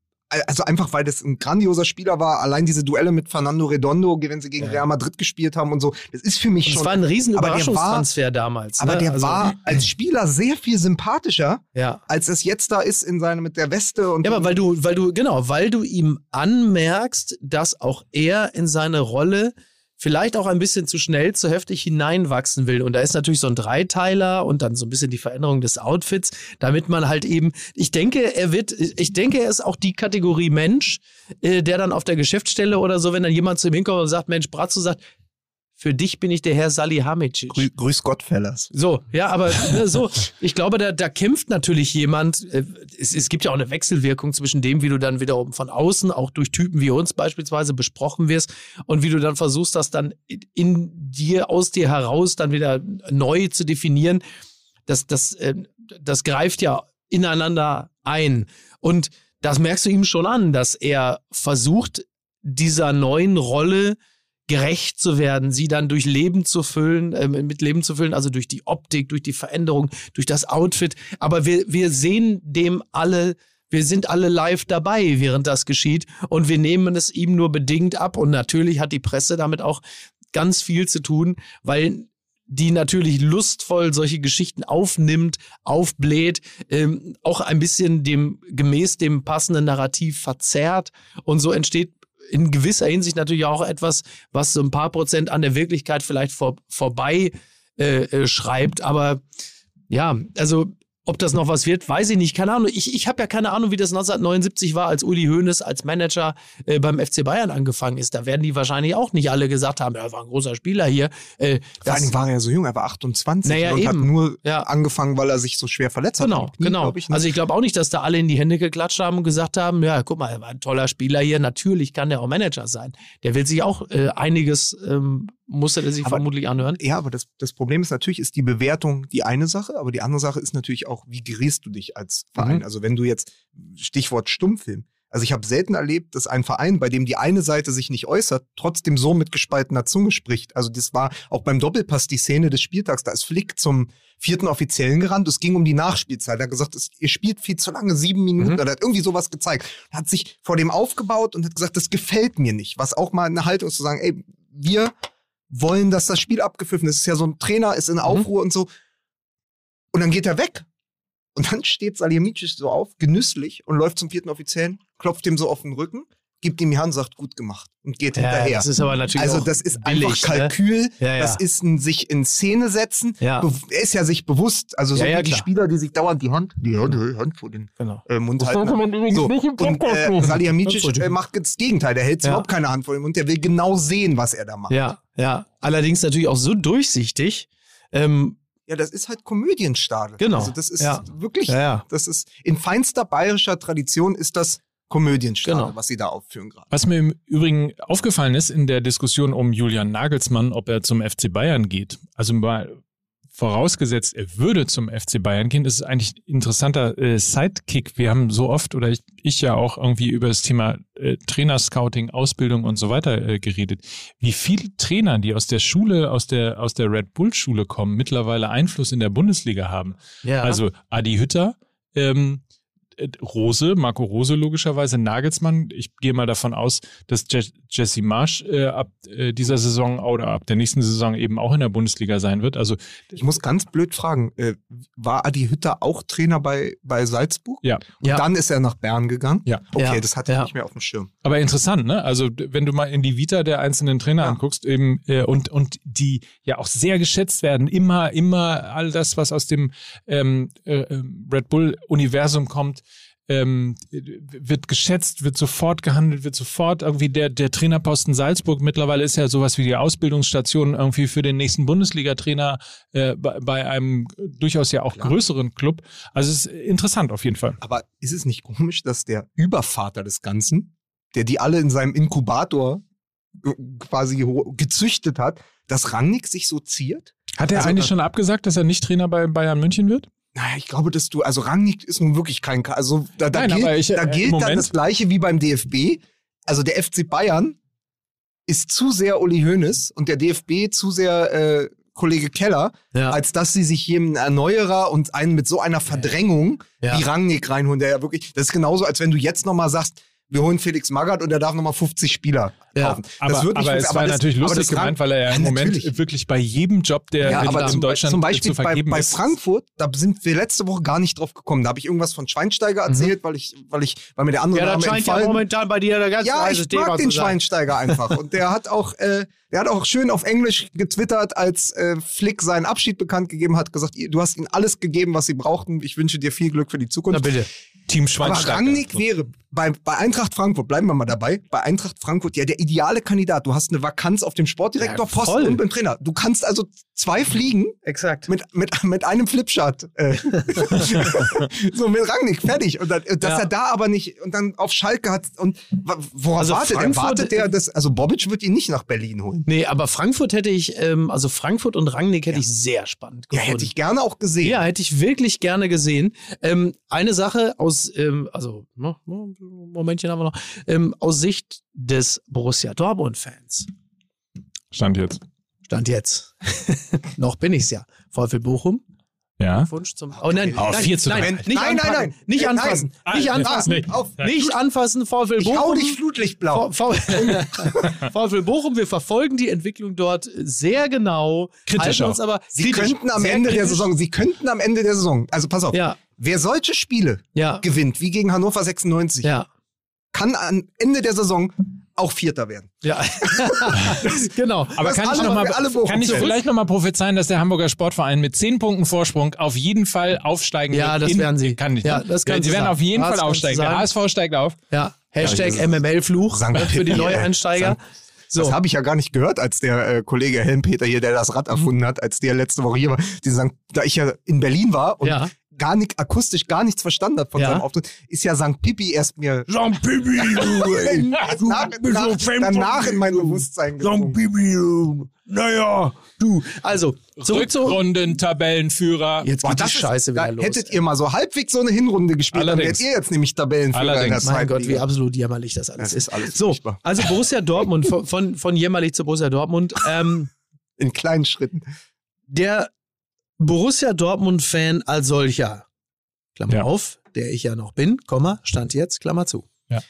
also einfach, weil das ein grandioser Spieler war. Allein diese Duelle mit Fernando Redondo, wenn sie gegen Ja. Real Madrid gespielt haben und so. Das ist für mich Und schon. es war ein riesen aber der Überraschungstransfer damals. aber ne? der Also, war als Spieler sehr viel sympathischer, Ja. als es jetzt da ist in seine mit der Weste und Ja, aber weil du, weil du, genau, weil du ihm anmerkst, dass auch er in seine Rolle vielleicht auch ein bisschen zu schnell, zu heftig hineinwachsen will. Und da ist natürlich so ein Dreiteiler und dann so ein bisschen die Veränderung des Outfits, damit man halt eben, ich denke, er wird, ich denke, er ist auch die Kategorie Mensch, äh, der dann auf der Geschäftsstelle oder so, wenn dann jemand zu ihm hinkommt und sagt, Mensch, Bratzo sagt, für dich bin ich der Herr Salihamidzic. Grü Grüß Gott, Fellas. So, ja, aber ne, so, ich glaube, da, da kämpft natürlich jemand. äh, Es, es gibt ja auch eine Wechselwirkung zwischen dem, wie du dann wiederum von außen, auch durch Typen wie uns beispielsweise, besprochen wirst und wie du dann versuchst, das dann in dir, aus dir heraus dann wieder neu zu definieren. Das, das, äh, das greift ja ineinander ein. Und das merkst du ihm schon an, dass er versucht, dieser neuen Rolle gerecht zu werden, sie dann durch Leben zu füllen, äh, mit Leben zu füllen, also durch die Optik, durch die Veränderung, durch das Outfit. Aber wir, wir sehen dem alle, wir sind alle live dabei, während das geschieht und wir nehmen es ihm nur bedingt ab. Und natürlich hat die Presse damit auch ganz viel zu tun, weil die natürlich lustvoll solche Geschichten aufnimmt, aufbläht, ähm, auch ein bisschen dem gemäß dem passenden Narrativ verzerrt und so entsteht in gewisser Hinsicht natürlich auch etwas, was so ein paar Prozent an der Wirklichkeit vielleicht vor, vorbei äh, äh, schreibt. Aber ja, also ob das noch was wird, weiß ich nicht. Keine Ahnung. Ich, ich habe ja keine Ahnung, wie das 1979 war, als Uli Hoeneß als Manager äh, beim FC Bayern angefangen ist. Da werden die wahrscheinlich auch nicht alle gesagt haben, er war ein großer Spieler hier. Äh, Vor Dingen war er ja so jung, er war 28 Naja, und hat eben. nur Ja. angefangen, weil er sich so schwer verletzt hat. Genau, genau. Ich, ne? also ich glaube auch nicht, dass da alle in die Hände geklatscht haben und gesagt haben, ja, guck mal, er war ein toller Spieler hier, natürlich kann der auch Manager sein. Der will sich auch äh, einiges, ähm, musste er sich Aber- vermutlich anhören. ja, aber das, das Problem ist natürlich, ist die Bewertung die eine Sache, aber die andere Sache ist natürlich auch, wie gerätst du dich als Verein? Mhm. Also wenn du jetzt, Stichwort Stummfilm, also ich habe selten erlebt, dass ein Verein, bei dem die eine Seite sich nicht äußert, trotzdem so mit gespaltener Zunge spricht. Also das war auch beim Doppelpass die Szene des Spieltags, da ist Flick zum vierten Offiziellen gerannt, es ging um die Nachspielzeit. Er hat gesagt, es- ihr spielt viel zu lange, sieben Minuten, Mhm. oder hat irgendwie sowas gezeigt. Er hat sich vor dem aufgebaut und hat gesagt, das gefällt mir nicht. Was auch mal eine Haltung ist zu sagen, ey, wir wollen, dass das Spiel abgepfiffen ist. Es ist ja so ein Trainer, ist in Aufruhr und so. Und dann geht er weg. Und dann steht Salihamidzic so auf, genüsslich, und läuft zum vierten Offiziellen, klopft ihm so auf den Rücken, gibt ihm die Hand, sagt, gut gemacht und geht hinterher. das ist aber natürlich also auch das ist billig, einfach Kalkül, Ne? Ja, ja. das ist ein sich in Szene setzen. Ja. Er ist ja sich bewusst, also so Ja, ja, wie die. Spieler, die sich dauernd die Hand, die Hand, die Hand vor den Genau. äh, Mund Das halten. man übrigens So, nicht im und äh, machen. Salihamidzic äh, macht das Gegenteil. Der hält Ja. überhaupt keine Hand vor dem Mund. Der will genau sehen, was er da macht. Ja, ja. Allerdings natürlich auch so durchsichtig. Ähm, Ja, das ist halt Komödienstadel. Genau. Also das ist Ja. wirklich, ja, ja. das ist in feinster bayerischer Tradition ist das Komödienstadel, Genau. was sie da aufführen gerade. Was mir im Übrigen aufgefallen ist in der Diskussion um Julian Nagelsmann, ob er zum FC Bayern geht, also mal vorausgesetzt, er würde zum FC Bayern gehen, ist es eigentlich ein interessanter äh, Sidekick. Wir haben so oft, oder ich, ich ja auch irgendwie über das Thema äh, Trainerscouting, Ausbildung und so weiter äh, geredet. Wie viele Trainer, die aus der Schule, aus der, aus der Red Bull Schule kommen, mittlerweile Einfluss in der Bundesliga haben. ja. Also Adi Hütter, ähm, äh, Rose, Marco Rose logischerweise, Nagelsmann. Ich gehe mal davon aus, dass Je Jesse Marsch äh, ab äh, dieser Saison oder ab der nächsten Saison eben auch in der Bundesliga sein wird. Also Ich muss ganz blöd fragen, äh, war Adi Hütter auch Trainer bei, bei Salzburg? ja, Und Ja. dann ist er nach Bern gegangen? Ja. Okay, Ja. das hatte ich Ja. nicht mehr auf dem Schirm. aber interessant, ne? Also wenn du mal in die Vita der einzelnen Trainer Ja. anguckst, eben äh, und und die ja auch sehr geschätzt werden, immer immer all das, was aus dem ähm, äh, ähm, Red Bull Universum kommt. Ähm, wird geschätzt, wird sofort gehandelt, wird sofort irgendwie der, der Trainerposten Salzburg mittlerweile ist ja sowas wie die Ausbildungsstation irgendwie für den nächsten Bundesliga-Trainer äh, bei, bei einem durchaus ja auch Klar. größeren Club. Also es ist interessant auf jeden Fall. Aber ist es nicht komisch, dass der Übervater des Ganzen, der die alle in seinem Inkubator äh, quasi gezüchtet hat, dass Rangnick sich so ziert? Hat er Also, eigentlich schon abgesagt, dass er nicht Trainer bei Bayern München wird? Naja, ich glaube, dass du, also Rangnick ist nun wirklich kein, also da, da Nein, gilt, ich, da äh, gilt im dann Moment- das Gleiche wie beim DFB. Also der FC Bayern ist zu sehr Uli Hoeneß und der DFB zu sehr äh, Kollege Keller, ja. als dass sie sich jemanden Erneuerer und einen mit so einer Verdrängung Ja. wie Rangnick reinholen, der ja wirklich, das ist genauso, als wenn du jetzt nochmal sagst, wir holen Felix Magath und der darf nochmal 50 Spieler Ja, kaufen. Aber, das wird nicht aber es funktionieren. war das- natürlich aber lustig gemeint, weil er ja im Ja, Moment natürlich. wirklich bei jedem Job, der Ja, in, aber in zum, Deutschland zum Beispiel zu vergeben bei, bei. Frankfurt, da sind wir letzte Woche gar nicht drauf gekommen. Da habe ich irgendwas von Schweinsteiger erzählt, weil ich, weil ich, weil mir der andere ja, Name scheint ja entfallen. momentan bei dir der ganz Ja, ich Thema mag den. Schweinsteiger einfach. Und der hat auch, äh, der hat auch schön auf Englisch getwittert, als äh, Flick seinen Abschied bekannt gegeben hat, gesagt, du hast ihnen alles gegeben, was sie brauchten. Ich wünsche dir viel Glück für die Na Zukunft. bitte. Team Aber Schweinsteiger. Rangnick wäre bei, bei Eintracht Frankfurt, bleiben wir mal dabei, bei Eintracht Frankfurt ja der ideale Kandidat. Du hast eine Vakanz auf dem Sportdirektorposten Ja, und beim Trainer. Du kannst also zwei fliegen Exakt. mit, mit, mit einem Flipchart. Äh. so mit Rangnick, fertig. Und dann, äh, dass Ja. er da aber nicht und dann auf Schalke hat und worauf Also wartet er? Frankfurt- Wartet er, dass, also Bobic wird ihn nicht nach Berlin holen. Nee, aber Frankfurt hätte ich, ähm, also Frankfurt und Rangnick hätte ich sehr spannend Ja, gefunden. hätte ich gerne auch gesehen. Ja, hätte ich wirklich gerne gesehen. Ähm, eine Sache aus, ähm, also, ne, ne, Momentchen haben wir noch, ähm, aus Sicht des Borussia Dortmund-Fans. Stand jetzt. Stand jetzt. noch bin ich's ja. VfL Bochum. Ja. Wunsch zum. Oh nein, Oh, nein, 4 zu nein, drei. nicht Nein, nein, anfassen, nein. Nicht Nein. anfassen. Ah, Nicht anfassen. nee. Auf, Nicht anfassen, VfL ich Bochum. hau dich flutlichtblau. VfL Bochum, wir verfolgen die Entwicklung dort sehr genau. Kritisch uns aber Sie kritisch, könnten am Ende der kritisch. Saison, sie könnten am Ende der Saison, also pass auf, Ja, wer solche Spiele ja, gewinnt, wie gegen Hannover 96, ja, kann am Ende der Saison auch Vierter werden. ja. genau. Aber Das kann ich, noch mal, kann ich vielleicht noch mal prophezeien, dass der Hamburger Sportverein mit 10 Punkten Vorsprung auf jeden Fall aufsteigen Ja, wird? das in- werden sie. Kann ich Ja, nicht. das kannst Sie du werden sagen. auf jeden Das Fall aufsteigen. Der sagen. HSV steigt auf. Ja, Hashtag Ja, das MML-Fluch für die Neueinsteiger. So. Das habe ich ja gar nicht gehört, als der äh, Kollege Helmpeter hier, der das Rad erfunden hat, als der letzte Woche hier war. Die sagen, da ich ja in Berlin war und Ja. Gar nicht akustisch gar nichts verstanden hat von Ja. seinem Auftritt, ist ja St. Pippi erst mir Jean Pipi, nach, nach, danach in mein Bewusstsein gedrungen. Pipi, naja, du. Also, zurück zu. Rückrunden, Tabellenführer. Jetzt Boah, geht die das ist- Scheiße da wieder los. Hättet ihr mal so halbwegs so eine Hinrunde gespielt, dann Allerdings. wärt ihr jetzt nämlich Tabellenführer in der Allerdings. mein Gott, wie absolut jämmerlich das alles Das ist. ist alles So, furchtbar. also Borussia Dortmund, von, von, von jämmerlich zu Borussia Dortmund. Ähm, In kleinen Schritten. der Borussia Dortmund-Fan als solcher, Klammer Ja. auf, der ich ja noch bin, Komma, stand jetzt, Klammer zu. Ja.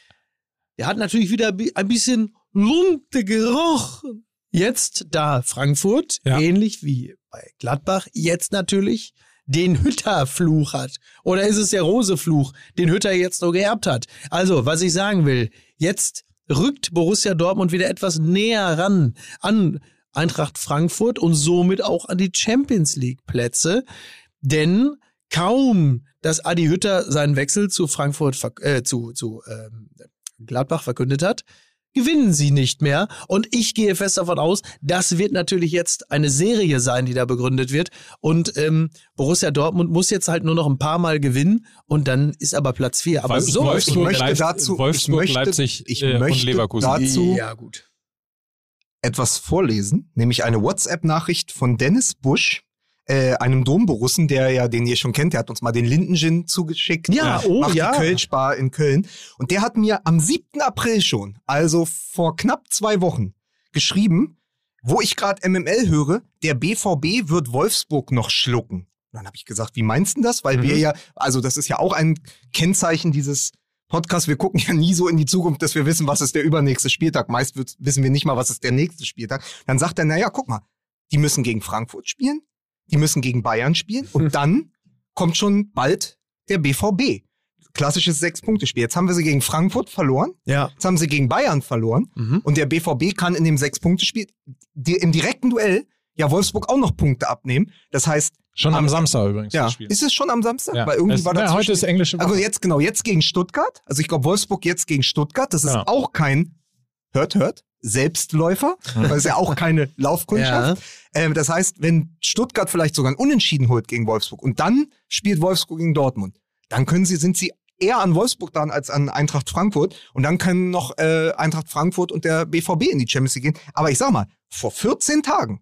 Der hat natürlich wieder ein bisschen Lunte gerochen. Jetzt, da Frankfurt, Ja. ähnlich wie bei Gladbach, jetzt natürlich den Hütter-Fluch hat. Oder ist es der Rose-Fluch, den Hütter jetzt so geerbt hat? Also, was ich sagen will, jetzt rückt Borussia Dortmund wieder etwas näher ran an Eintracht Frankfurt und somit auch an die Champions League Plätze. Denn kaum, dass Adi Hütter seinen Wechsel zu Frankfurt, äh, zu, zu ähm, Gladbach verkündet hat, gewinnen sie nicht mehr. Und ich gehe fest davon aus, das wird natürlich jetzt eine Serie sein, die da begründet wird. Und ähm, Borussia Dortmund muss jetzt halt nur noch ein paar Mal gewinnen und dann ist aber Platz vier. Aber so ich möchte dazu- Wolfsburg, ich möchte- Leipzig ich äh, und möchte Leverkusen. dazu- ja gut. Etwas vorlesen, nämlich eine WhatsApp-Nachricht von Dennis Busch, äh, einem Domborussen, der ja, den ihr schon kennt, der hat uns mal den Lindengin zugeschickt. Ja, oh, macht ja. die Kölschbar in Köln. Und der hat mir am 7. April schon, also vor knapp zwei Wochen, geschrieben, wo ich gerade MML höre, der BVB wird Wolfsburg noch schlucken. Und dann habe ich gesagt, wie meinst du das? Weil wir Mhm. ja, also das ist ja auch ein Kennzeichen dieses Podcasts. Wir gucken ja nie so in die Zukunft, dass wir wissen, was ist der übernächste Spieltag. Meist wird- wissen wir nicht mal, was ist der nächste Spieltag. Dann sagt er, naja, guck mal, die müssen gegen Frankfurt spielen, die müssen gegen Bayern spielen und dann kommt schon bald der BVB. Klassisches Sechs-Punkte-Spiel. Jetzt haben wir sie gegen Frankfurt verloren, Ja. jetzt haben sie gegen Bayern verloren Mhm. und der BVB kann in dem Sechs-Punkte-Spiel im direkten Duell ja Wolfsburg auch noch Punkte abnehmen. Das heißt, Schon am Am- Samstag übrigens. ja, das Spiel. ist es schon am Samstag? Ja. Weil irgendwie es, war ja, dazwischen- heute ist englische Woche. also jetzt genau, jetzt gegen Stuttgart. Also ich glaube Wolfsburg jetzt gegen Stuttgart. Das ist Ja. auch kein, hört, hört, Selbstläufer. Das ist ja auch keine Laufkundschaft. Ähm, das heißt, wenn Stuttgart vielleicht sogar ein Unentschieden holt gegen Wolfsburg und dann spielt Wolfsburg gegen Dortmund, dann können sie, sind sie eher an Wolfsburg dran als an Eintracht Frankfurt. Und dann können noch äh, Eintracht Frankfurt und der BVB in die Champions League gehen. Aber ich sag mal, vor 14 Tagen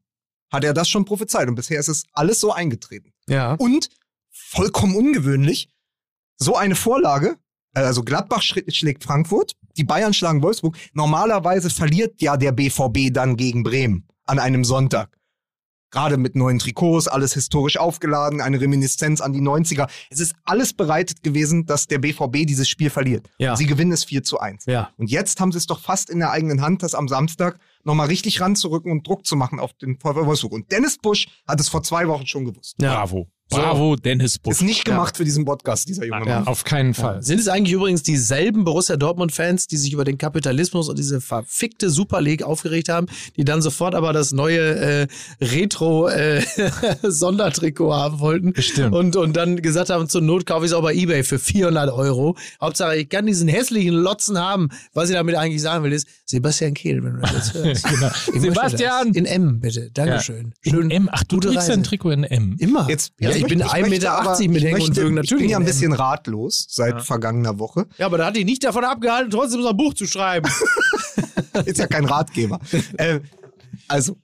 hat er das schon prophezeit und bisher ist es alles so eingetreten. Ja. Und vollkommen ungewöhnlich, so eine Vorlage, äh, also Gladbach schlägt Frankfurt, die Bayern schlagen Wolfsburg. Normalerweise verliert ja der BVB dann gegen Bremen an einem Sonntag. Gerade mit neuen Trikots, alles historisch aufgeladen, eine Reminiszenz an die 90er. Es ist alles bereitet gewesen, dass der BVB dieses Spiel verliert. Ja. Sie gewinnen es 4 zu 1. Ja. Und jetzt haben sie es doch fast in der eigenen Hand, das am Samstag nochmal richtig ranzurücken und Druck zu machen auf den VfL Wolfsburg. Und Dennis Busch hat es vor zwei Wochen schon gewusst. Ja. Bravo. Bravo, Dennis Busch. Ist nicht gemacht für diesen Podcast, dieser junge Ja, Mann. auf keinen Fall. Sind es eigentlich übrigens dieselben Borussia Dortmund-Fans, die sich über den Kapitalismus und diese verfickte Super League aufgeregt haben, die dann sofort aber das neue äh, Retro-Sondertrikot haben wollten? Bestimmt. Und, und dann gesagt haben, zur Not kaufe ich es auch bei Ebay für 400 Euro. Hauptsache, ich kann diesen hässlichen Lotzen haben. Was ich damit eigentlich sagen will, ist, Sebastian Kehl, wenn du das jetzt hörst. Genau. Sebastian! das. In M, bitte. Dankeschön. In M. Ach, du trägst Reise. ein Trikot in M. Immer. Jetzt, ja, ich, bin 1,80 möchte Meter aber- mit ich Hängen und Würgen. Ich bin Natürlich ja ein M. bisschen ratlos seit vergangener Woche. Ja, aber da hat dich nicht davon abgehalten, trotzdem so ein Buch zu schreiben. Ist ja kein Ratgeber. äh, also,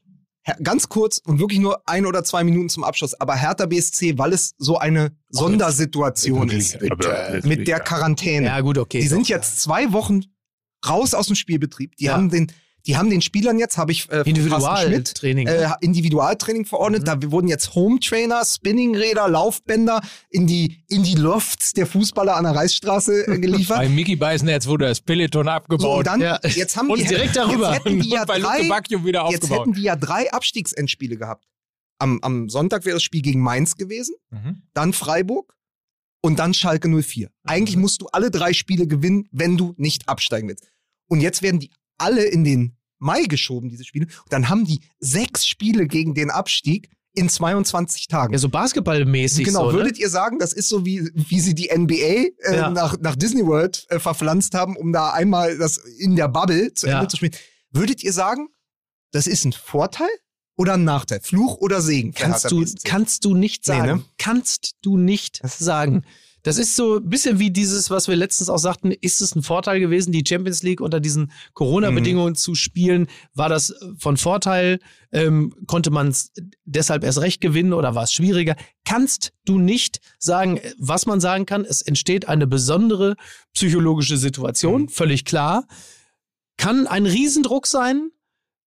ganz kurz und wirklich nur ein oder zwei Minuten zum Abschluss. Aber Hertha BSC, weil es so eine Sondersituation ist mit der Quarantäne. Ja, gut, okay. Die sind jetzt zwei Wochen raus aus dem Spielbetrieb. Die Ja. haben den, die haben den Spielern jetzt, habe ich äh, Individualtraining. äh, Individualtraining verordnet. Da wurden jetzt Home Trainer, Spinningräder, Laufbänder in die, in die Lofts der Fußballer an der Reichsstraße äh, geliefert. Bei Mickey Beißenherz wurde das Peloton So, abgebaut. und dann, Ja. jetzt haben Und die, direkt darüber. Jetzt hätten die ja bei drei, wieder jetzt aufgebaut. hätten die ja drei Abstiegsendspiele gehabt. Am, am Sonntag wäre das Spiel gegen Mainz gewesen, Mhm. dann Freiburg und dann Schalke 04. Eigentlich musst du alle drei Spiele gewinnen, wenn du nicht absteigen willst. Und jetzt werden die alle in den Mai geschoben, diese Spiele. Und dann haben die sechs Spiele gegen den Abstieg in 22 Tagen. ja, so basketballmäßig. Genau, so, ne? würdet ihr sagen, das ist so wie, wie sie die NBA äh, Ja. nach, nach Disney World äh, verpflanzt haben, um da einmal das in der Bubble zu Ja. Ende zu spielen. Würdet ihr sagen, das ist ein Vorteil oder ein Nachteil? Fluch oder Segen? Kannst du, kannst du nicht Nee, sagen. ne? Kannst du nicht sagen. Das ist so ein bisschen wie dieses, was wir letztens auch sagten, ist es ein Vorteil gewesen, die Champions League unter diesen Corona-Bedingungen zu spielen? War das von Vorteil? Ähm, konnte man es deshalb erst recht gewinnen oder war es schwieriger? Kannst du nicht sagen, was man sagen kann, es entsteht eine besondere psychologische Situation, völlig klar. Kann ein Riesendruck sein,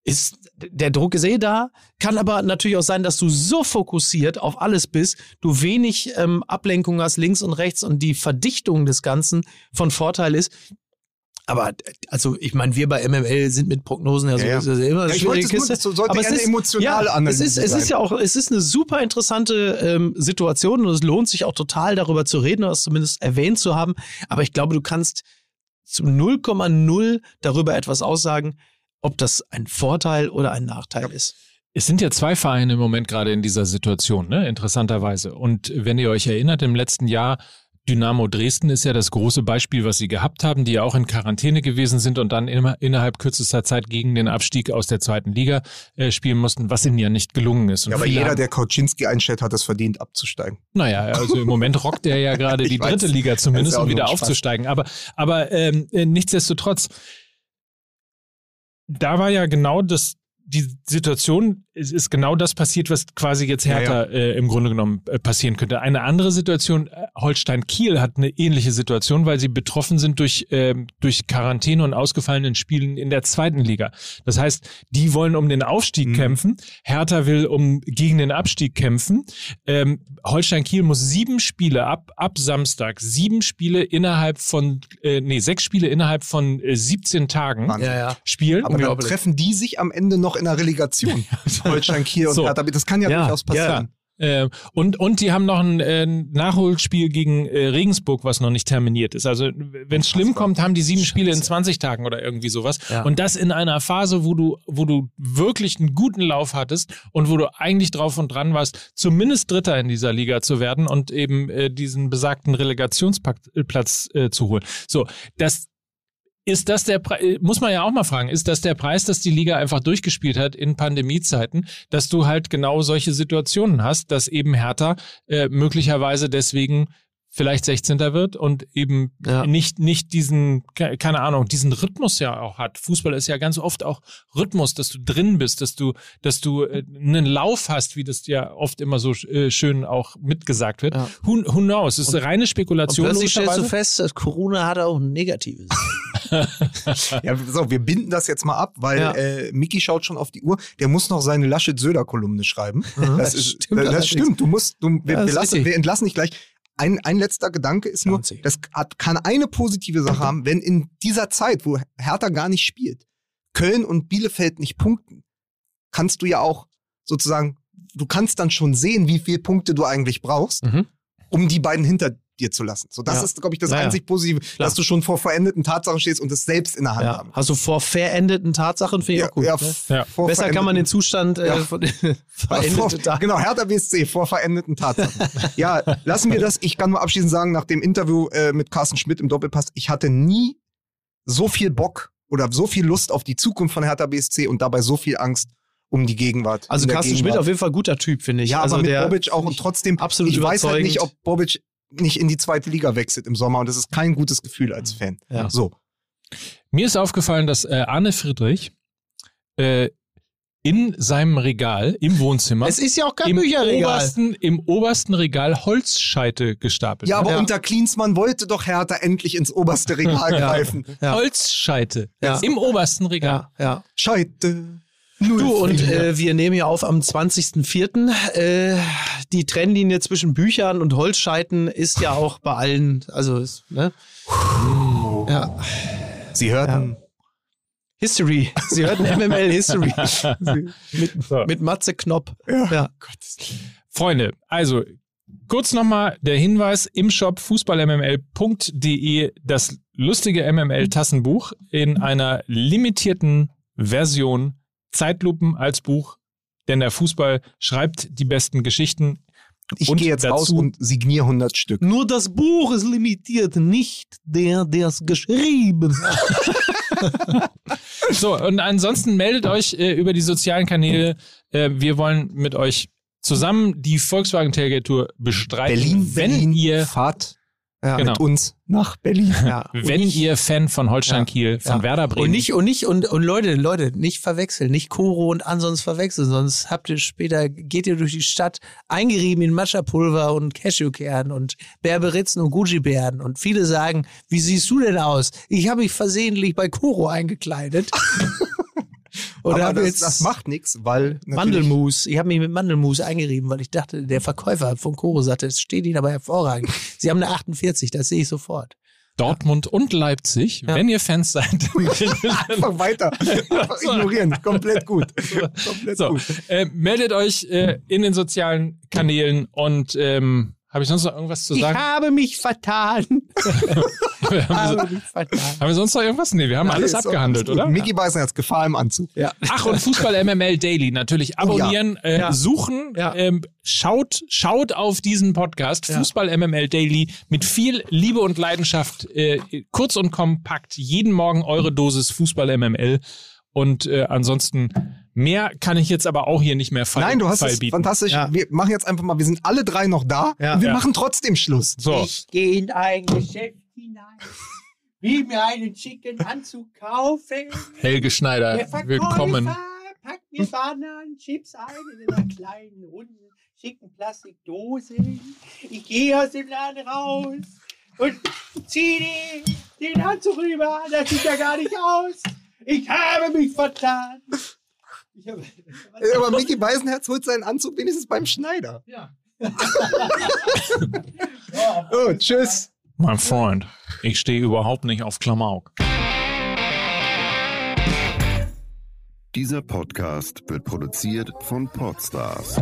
ist der Druck ist eh da, kann aber natürlich auch sein, dass du so fokussiert auf alles bist, du wenig ähm, Ablenkung hast links und rechts und die Verdichtung des Ganzen von Vorteil ist. Aber also ich meine, wir bei MML sind mit Prognosen ja, so Ja, ist ja immer Ja, ich wollte es Kiste. das sollte Aber es ist- emotionale ja, es ist, es sein. ist ja auch, es ist eine super interessante ähm, Situation und es lohnt sich auch total darüber zu reden oder es zumindest erwähnt zu haben. Aber ich glaube, du kannst zu 0,0 darüber etwas aussagen, ob das ein Vorteil oder ein Nachteil ist. Es sind ja zwei Vereine im Moment gerade in dieser Situation, ne? interessanterweise. Und wenn ihr euch erinnert, im letzten Jahr, Dynamo Dresden ist ja das große Beispiel, was sie gehabt haben, die ja auch in Quarantäne gewesen sind und dann immer innerhalb kürzester Zeit gegen den Abstieg aus der zweiten Liga äh, spielen mussten, was ihnen ja nicht gelungen ist. Und Ja, aber jeder, haben- der Kauczynski einstellt, hat es verdient, abzusteigen. Naja, also im Moment rockt er ja gerade die weiß. dritte Liga zumindest, ja um wieder aufzusteigen. Aber, aber ähm, äh, nichtsdestotrotz, da war ja genau das, die Situation, es ist genau das passiert, was quasi jetzt Ja, Hertha Äh, im Grunde genommen äh, passieren könnte. Eine andere Situation, äh, Holstein-Kiel hat eine ähnliche Situation, weil sie betroffen sind durch, ähm, durch Quarantäne und ausgefallenen Spielen in der zweiten Liga. Das heißt, die wollen um den Aufstieg Mhm. kämpfen, Hertha will um gegen den Abstieg kämpfen. Ähm, Holstein-Kiel muss sieben Spiele ab, ab Samstag, sieben Spiele innerhalb von, äh, nee, sechs Spiele innerhalb von äh, 17 Tagen Wahnsinn. ja. spielen. Aber dann treffen die sich am Ende noch in der Relegation. Holstein Kiel und So. Hertha. Das kann ja, Ja, durchaus passieren. Äh, und, und die haben noch ein äh, Nachholspiel gegen äh, Regensburg, was noch nicht terminiert ist. Also wenn es schlimm kommt, haben die sieben Spiele in 20 Tagen oder irgendwie sowas. Ja. Und das in einer Phase, wo du, wo du wirklich einen guten Lauf hattest und wo du eigentlich drauf und dran warst, zumindest Dritter in dieser Liga zu werden und eben äh, diesen besagten Relegationsplatz äh, zu holen. So, das ist das der Pre muss man ja auch mal fragen, ist das der Preis, dass die Liga einfach durchgespielt hat in Pandemiezeiten, dass du halt genau solche Situationen hast, dass eben Hertha äh, möglicherweise deswegen vielleicht 16. wird und eben Ja. nicht, nicht diesen, ke- keine Ahnung, diesen Rhythmus ja auch hat. Fußball ist ja ganz oft auch Rhythmus, dass du drin bist, dass du, dass du äh, einen Lauf hast, wie das ja oft immer so äh, schön auch mitgesagt wird. Ja. Who, who knows? Es ist reine Und Spekulation. plötzlich stellst du fest, dass Corona hat auch ein negatives. Ja, so, wir binden das jetzt mal ab, weil Ja. äh, Miki schaut schon auf die Uhr. Der muss noch seine Laschet-Söder-Kolumne schreiben. Mhm. Das, Das ist, stimmt das, stimmt. Du musst, du, wir, Ja, das wir, lassen, wir entlassen dich gleich. Ein, ein letzter Gedanke ist nur, das hat, kann eine positive Sache haben, wenn in dieser Zeit, wo Hertha gar nicht spielt, Köln und Bielefeld nicht punkten, kannst du ja auch sozusagen du kannst dann schon sehen, wie viele Punkte du eigentlich brauchst, Mhm. um die beiden hinter dir zu lassen. So, das Ja. ist, glaube ich, das Ja, ja. einzig Positive, dass du schon vor verendeten Tatsachen stehst und es selbst in der Hand Ja. haben. Also vor verendeten Tatsachen finde ich Ja, auch gut. ja, ne? vor Besser kann man den Zustand äh, Ja. von vor, verendete Tatsachen. Genau, Hertha BSC vor verendeten Tatsachen. ja, lassen wir das. Ich kann nur abschließend sagen, nach dem Interview äh, mit Carsten Schmidt im Doppelpass, ich hatte nie so viel Bock oder so viel Lust auf die Zukunft von Hertha BSC und dabei so viel Angst um die Gegenwart. Also Carsten Schmidt Gegenwart. auf jeden Fall guter Typ, finde ich. Ja, also aber mit der, Bobic auch und trotzdem, absolut ich weiß halt nicht, ob Bobic nicht in die zweite Liga wechselt im Sommer und das ist kein gutes Gefühl als Fan. Ja. So. Mir ist aufgefallen, dass äh, Arne Friedrich äh, in seinem Regal im Wohnzimmer Es ist ja auch kein im Bücherregal. obersten, im obersten Regal Holzscheite gestapelt Ja, aber Ja. unter Klinsmann wollte doch Hertha endlich ins oberste Regal greifen. Ja. Holzscheite Ja. im obersten Regal. Ja, ja. Scheite. Du, und äh, wir nehmen ja auf am 20.04. Äh, die Trennlinie zwischen Büchern und Holzscheiten ist ja auch bei allen, also ist, ne? Ja. Sie hörten History. Sie hörten MML History. mit, So. mit Matze Knopp. Ja. Freunde, also kurz nochmal der Hinweis im Shop fußballmml.de das lustige MML-Tassenbuch in einer limitierten Version Zeitlupen als Buch, denn der Fußball schreibt die besten Geschichten. Ich Und gehe jetzt raus und signiere 100 Stück. Nur das Buch ist limitiert, nicht der, der es geschrieben hat. So, und ansonsten meldet euch äh, über die sozialen Kanäle. Äh, wir wollen mit euch zusammen die Volkswagen Tailgate Tour bestreiten. Berlin, wenn Berlin, ihr fahrt Ja. Genau. mit uns nach Berlin. Ja. Wenn ihr Fan von Holstein Kiel, von Ja. Werder Bremen Und nicht, und nicht, und, und Leute, Leute, nicht verwechseln, nicht Koro und Ansons verwechseln, sonst habt ihr später, geht ihr durch die Stadt eingerieben in Matcha-Pulver und Cashewkern und Berberitzen und Gucci-Bären und viele sagen, wie siehst du denn aus? Ich habe mich versehentlich bei Koro eingekleidet. Oder Aber das, das macht nichts, weil Mandelmus. Ich habe mich mit Mandelmus eingerieben, weil ich dachte, der Verkäufer von Koro sagte, es steht Ihnen aber hervorragend. Sie haben eine 48, das sehe ich sofort. Dortmund und Leipzig, wenn ihr Fans seid. Einfach weiter. Einfach ignorieren. Komplett gut. Komplett so, gut. äh, meldet euch äh, in den sozialen Kanälen und ähm, habe ich sonst noch irgendwas zu Ich sagen? habe mich vertan. haben, habe wir, mich vertan. haben wir sonst noch irgendwas? Nee, wir haben alles abgehandelt, alles gut. oder? Mickey Beißen als Gefahr im Anzug. Ja. Ach, und Fußball MML Daily natürlich abonnieren, äh, Ja. suchen, Ja. ähm, schaut, schaut auf diesen Podcast, Ja. Fußball MML Daily, mit viel Liebe und Leidenschaft, äh, kurz und kompakt, jeden Morgen eure Dosis Fußball MML. Und äh, ansonsten mehr kann ich jetzt aber auch hier nicht mehr fall, Nein, du hast fall es bieten. fantastisch. Ja. Wir machen jetzt einfach mal, wir sind alle drei noch da Ja. und wir Ja. machen trotzdem Schluss. So, Ich gehe in ein Geschäft hinein, will mir einen schicken Anzug kaufen. Helge Schneider, willkommen. packt mir Bananen, Chips ein in einer kleinen, runden, schicken Plastikdose. Ich gehe aus dem Laden raus und ziehe den, den Anzug rüber. Das sieht ja gar nicht aus. Ich habe mich vertan. Ich Äh, Aber Mickey Beisenherz holt seinen Anzug wenigstens beim Schneider. ja. Oh, tschüss. Mein Freund, ich stehe überhaupt nicht auf Klamauk. Dieser Podcast wird produziert von Podstars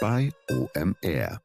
bei OMR.